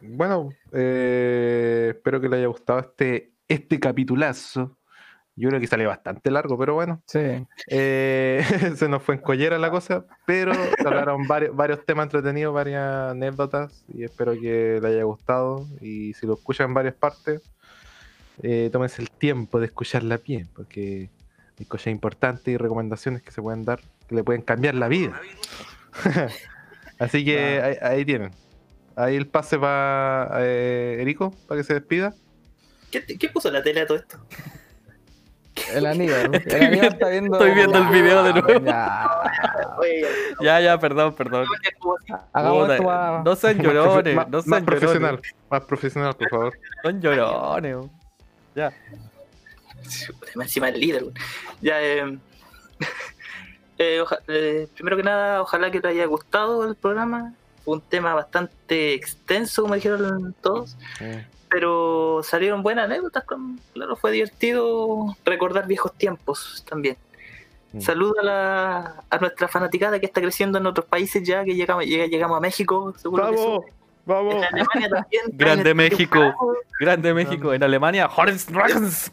Bueno, eh, espero que le haya gustado este, este capitulazo. Yo creo que salió bastante largo, pero bueno. Sí. Eh, se nos fue en collera la cosa, pero hablaron varios, varios temas entretenidos, varias anécdotas y espero que le haya gustado. Y si lo escuchan en varias partes, eh, tómense el tiempo de escucharla bien, porque hay cosas importantes y recomendaciones que se pueden dar que le pueden cambiar la vida. Así que ahí, ahí tienen. Ahí el pase para Erico, para que se despida. ¿Qué, qué puso la tele a todo esto? El Aníbal. Estoy El Aníbal viendo- está viendo. estoy viendo el video de nuevo. Ya. Ya, perdón, perdón. Puta. No sean llorones, más- no más sean profesional, llorones. más profesional, por favor. Son llorones. Ya. encima el líder. Ya, eh, eh, oja- eh, primero que nada, ojalá que te haya gustado el programa. Fue un tema bastante extenso, como dijeron todos. Pero salieron buenas anécdotas. Claro, fue divertido recordar viejos tiempos también. Mm. Saludo a, la, a nuestra fanaticada que está creciendo en otros países ya, que llegamos, llega- llegamos a México, seguro que ¡Vamos! En Alemania también. Grande México. Grande México. En Alemania, Horns Dragons.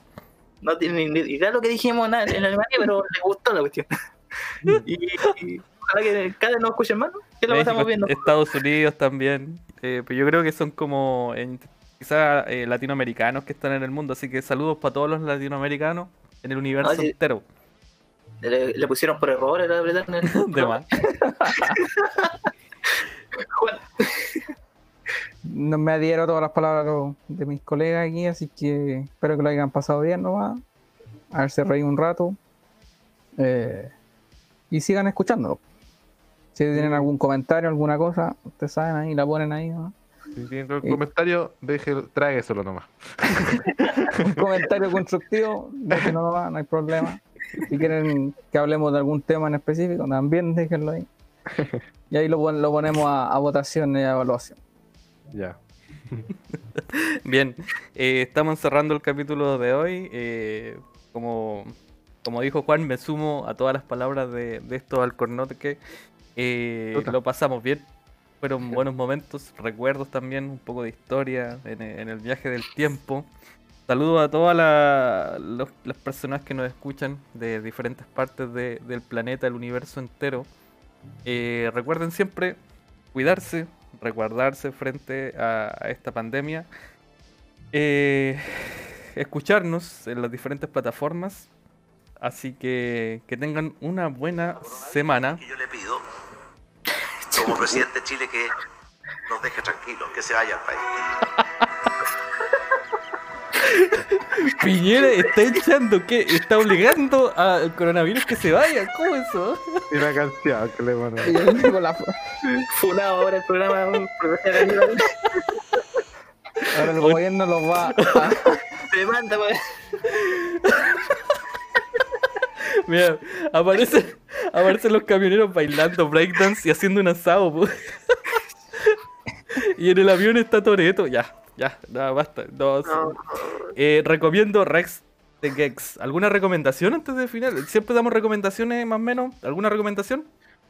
No tiene ni idea lo que dijimos en Alemania, pero le gustó la cuestión. y, y ojalá que cada vez nos escuchen más, ¿no? Que lo pasamos México, viendo. Estados Unidos también. Eh, pero yo creo que son como en- quizá eh, latinoamericanos que están en el mundo. Así que saludos para todos los latinoamericanos en el universo entero. Le, le pusieron por error, apretar en el. De más. Juan, No me adhiero a todas las palabras de mis colegas aquí, así que espero que lo hayan pasado bien nomás. A ver si reí un rato. Eh, y sigan escuchándolo. Si tienen algún comentario, alguna cosa, ustedes saben ahí, la ponen ahí. ¿no? Si tienen algún comentario, deje, trágueselo nomás. Un comentario constructivo, déjenlo nomás, no hay problema. Si quieren que hablemos de algún tema en específico, también déjenlo ahí. Y ahí lo ponemos a, a votación y a evaluación. Ya. Bien, eh, estamos cerrando el capítulo de hoy. eh, como, como dijo Juan, me sumo a todas las palabras de, de esto al cornote eh, lo pasamos bien. Fueron buenos momentos, recuerdos también, un poco de historia en, en el viaje del tiempo. Saludos a todas la- los- las personas que nos escuchan de diferentes partes de- del planeta, el universo entero. Eh, recuerden siempre cuidarse, resguardarse frente a, esta pandemia. Eh, escucharnos en las diferentes plataformas. Así que que tengan una buena semana. que yo le pido, como presidente de Chile, que nos deje tranquilos, que se vaya al país. Piñera está echando que está obligando al coronavirus que se vaya. ¿Cómo eso? Y la canción que le van a- Y ahí digo la- funado ahora el programa. ahora el gobierno los va a, Demanda, pues. Mira, aparecen, aparecen los camioneros bailando breakdance y haciendo un asado. po. y en el avión está Toreto. Ya, ya, nada, basta. No. No, Eh, recomiendo Rex de Gex. ¿Alguna recomendación antes de final? Siempre damos recomendaciones más o menos. ¿Alguna recomendación?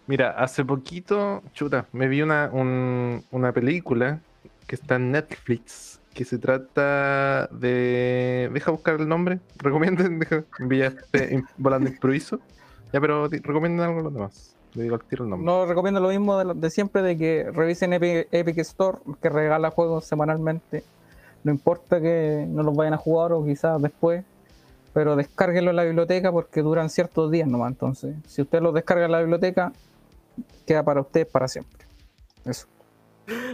Mira, hace poquito, chuta, me vi una, un- una película que está en Netflix que se trata de. Deja buscar el nombre. Recomienden, deja. Enviaste volando improviso. Ya, pero recomienden algo a los demás. Le digo al tiro el nombre. No recomiendo lo mismo de, siempre, de que revisen Epic, Epic Store, que regala juegos semanalmente. No importa que no los vayan a jugar o quizás después, pero descárguenlo en la biblioteca porque duran ciertos días nomás. Entonces, si usted los descarga en la biblioteca, queda para usted para siempre. Eso.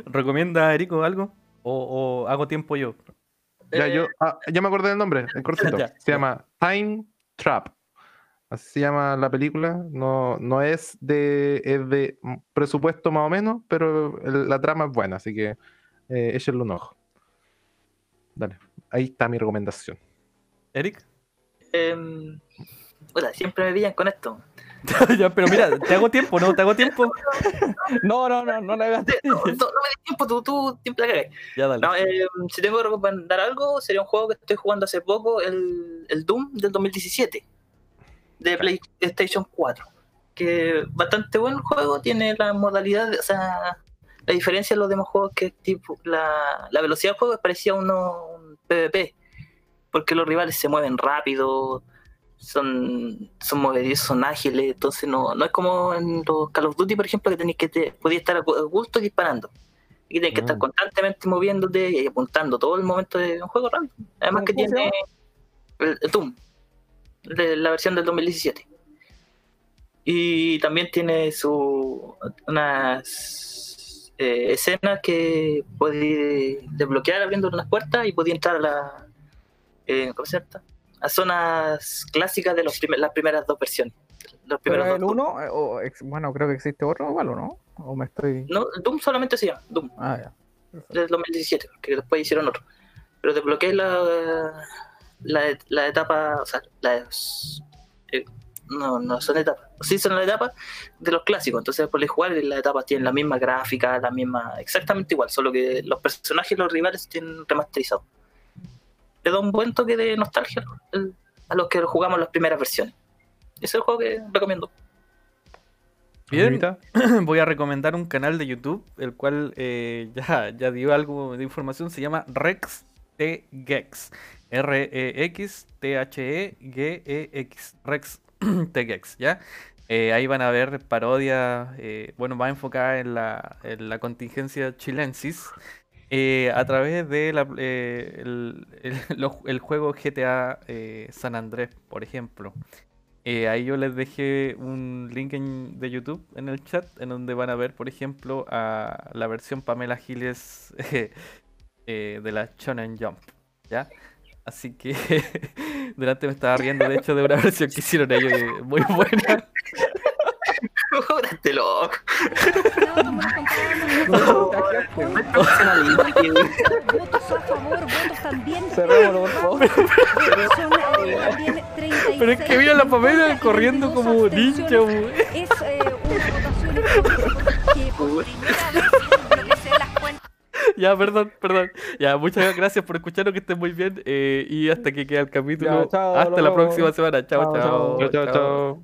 ¿Recomienda Erico algo? ¿O, o hago tiempo yo? Ya, Eh, yo, ah, ya me acordé del nombre, el cortito. Ya, se ya. llama Time Trap. Así se llama la película. No, no es de, es de presupuesto más o menos, pero el- la trama es buena, así que eh, échenle un ojo. Dale, ahí está mi recomendación. ¿Eric? em, puta, siempre me pillan con esto. ya, pero mira, te hago tiempo, ¿no? Te hago tiempo. No, no, no, no le hagas. No, no, no me des tiempo, tú, tú siempre la cagas. Ya, dale. No, em, si tengo que recomendar algo, sería un juego que estoy jugando hace poco, el, el Doom del 2017, de PlayStation 4. Que bastante buen juego, tiene la modalidad, o sea, la diferencia de los demás juegos que tipo la, la velocidad del juego es parecida a uno, un PvP, porque los rivales se mueven rápido, son, son movedizos, son ágiles, entonces no, no es como en los Call of Duty, por ejemplo, que tenéis que te, podías estar a gusto disparando. Aquí tienes que estar Mm. constantemente moviéndote y apuntando todo el momento de un juego rápido. Además ¿Cómo- que tiene el, el Doom, de la versión del 2017. Y también tiene su unas eh, escenas que podía desbloquear abriendo unas puertas y podía entrar a la eh, ¿cómo se llama? a zonas clásicas de los primer- las primeras dos versiones. Los Pero primeros el dos 1, o ex- bueno, creo que existe otro igual, ¿o no? O me estoy. No, Doom solamente se llama Doom. Ah, ya. del 2017, que después hicieron otro. Pero desbloqueé la, la, la etapa, o sea, las, eh, no, no son etapas. season la etapa de los clásicos. Entonces, por jugar las etapas tienen la misma gráfica, la misma, exactamente igual, solo que los personajes y los rivales tienen remasterizados. Le da un buen toque de nostalgia el- a los que jugamos las primeras versiones. Ese es el juego que recomiendo. Bien. Voy a recomendar un canal de YouTube, el cual eh, ya, ya dio algo de información, se llama Rex T Gex. R-E-X-T-H-E-G-E-X. Rex T Gex, ¿ya? Eh, ahí van a ver parodias, eh, bueno, más enfocada en la, en la contingencia chilensis, eh, a través de el, juego GTA San Andrés, por ejemplo. Ahí yo les dejé un link en- de YouTube en el chat en donde van a ver, por ejemplo, a la versión Pamela Giles de la Shonen Jump, ¿ya? Así que delante me estaba riendo, de hecho, de una versión que hicieron ellos eh, muy buena. Este loco. Votos a favor, votos también. Cerrémoslo, por favor. Son, también 36 Pero es que vi a la Pamela corriendo 22 como ninja, güey. Es eh, una votación que por primera vez. Ya, perdón, perdón. Ya, muchas gracias por escucharnos, que estén muy bien. eh, y hasta que queda el capítulo. Ya, chao, hasta la vemos. próxima semana. chao. Chao, chao, chao. Chao, chao, chao.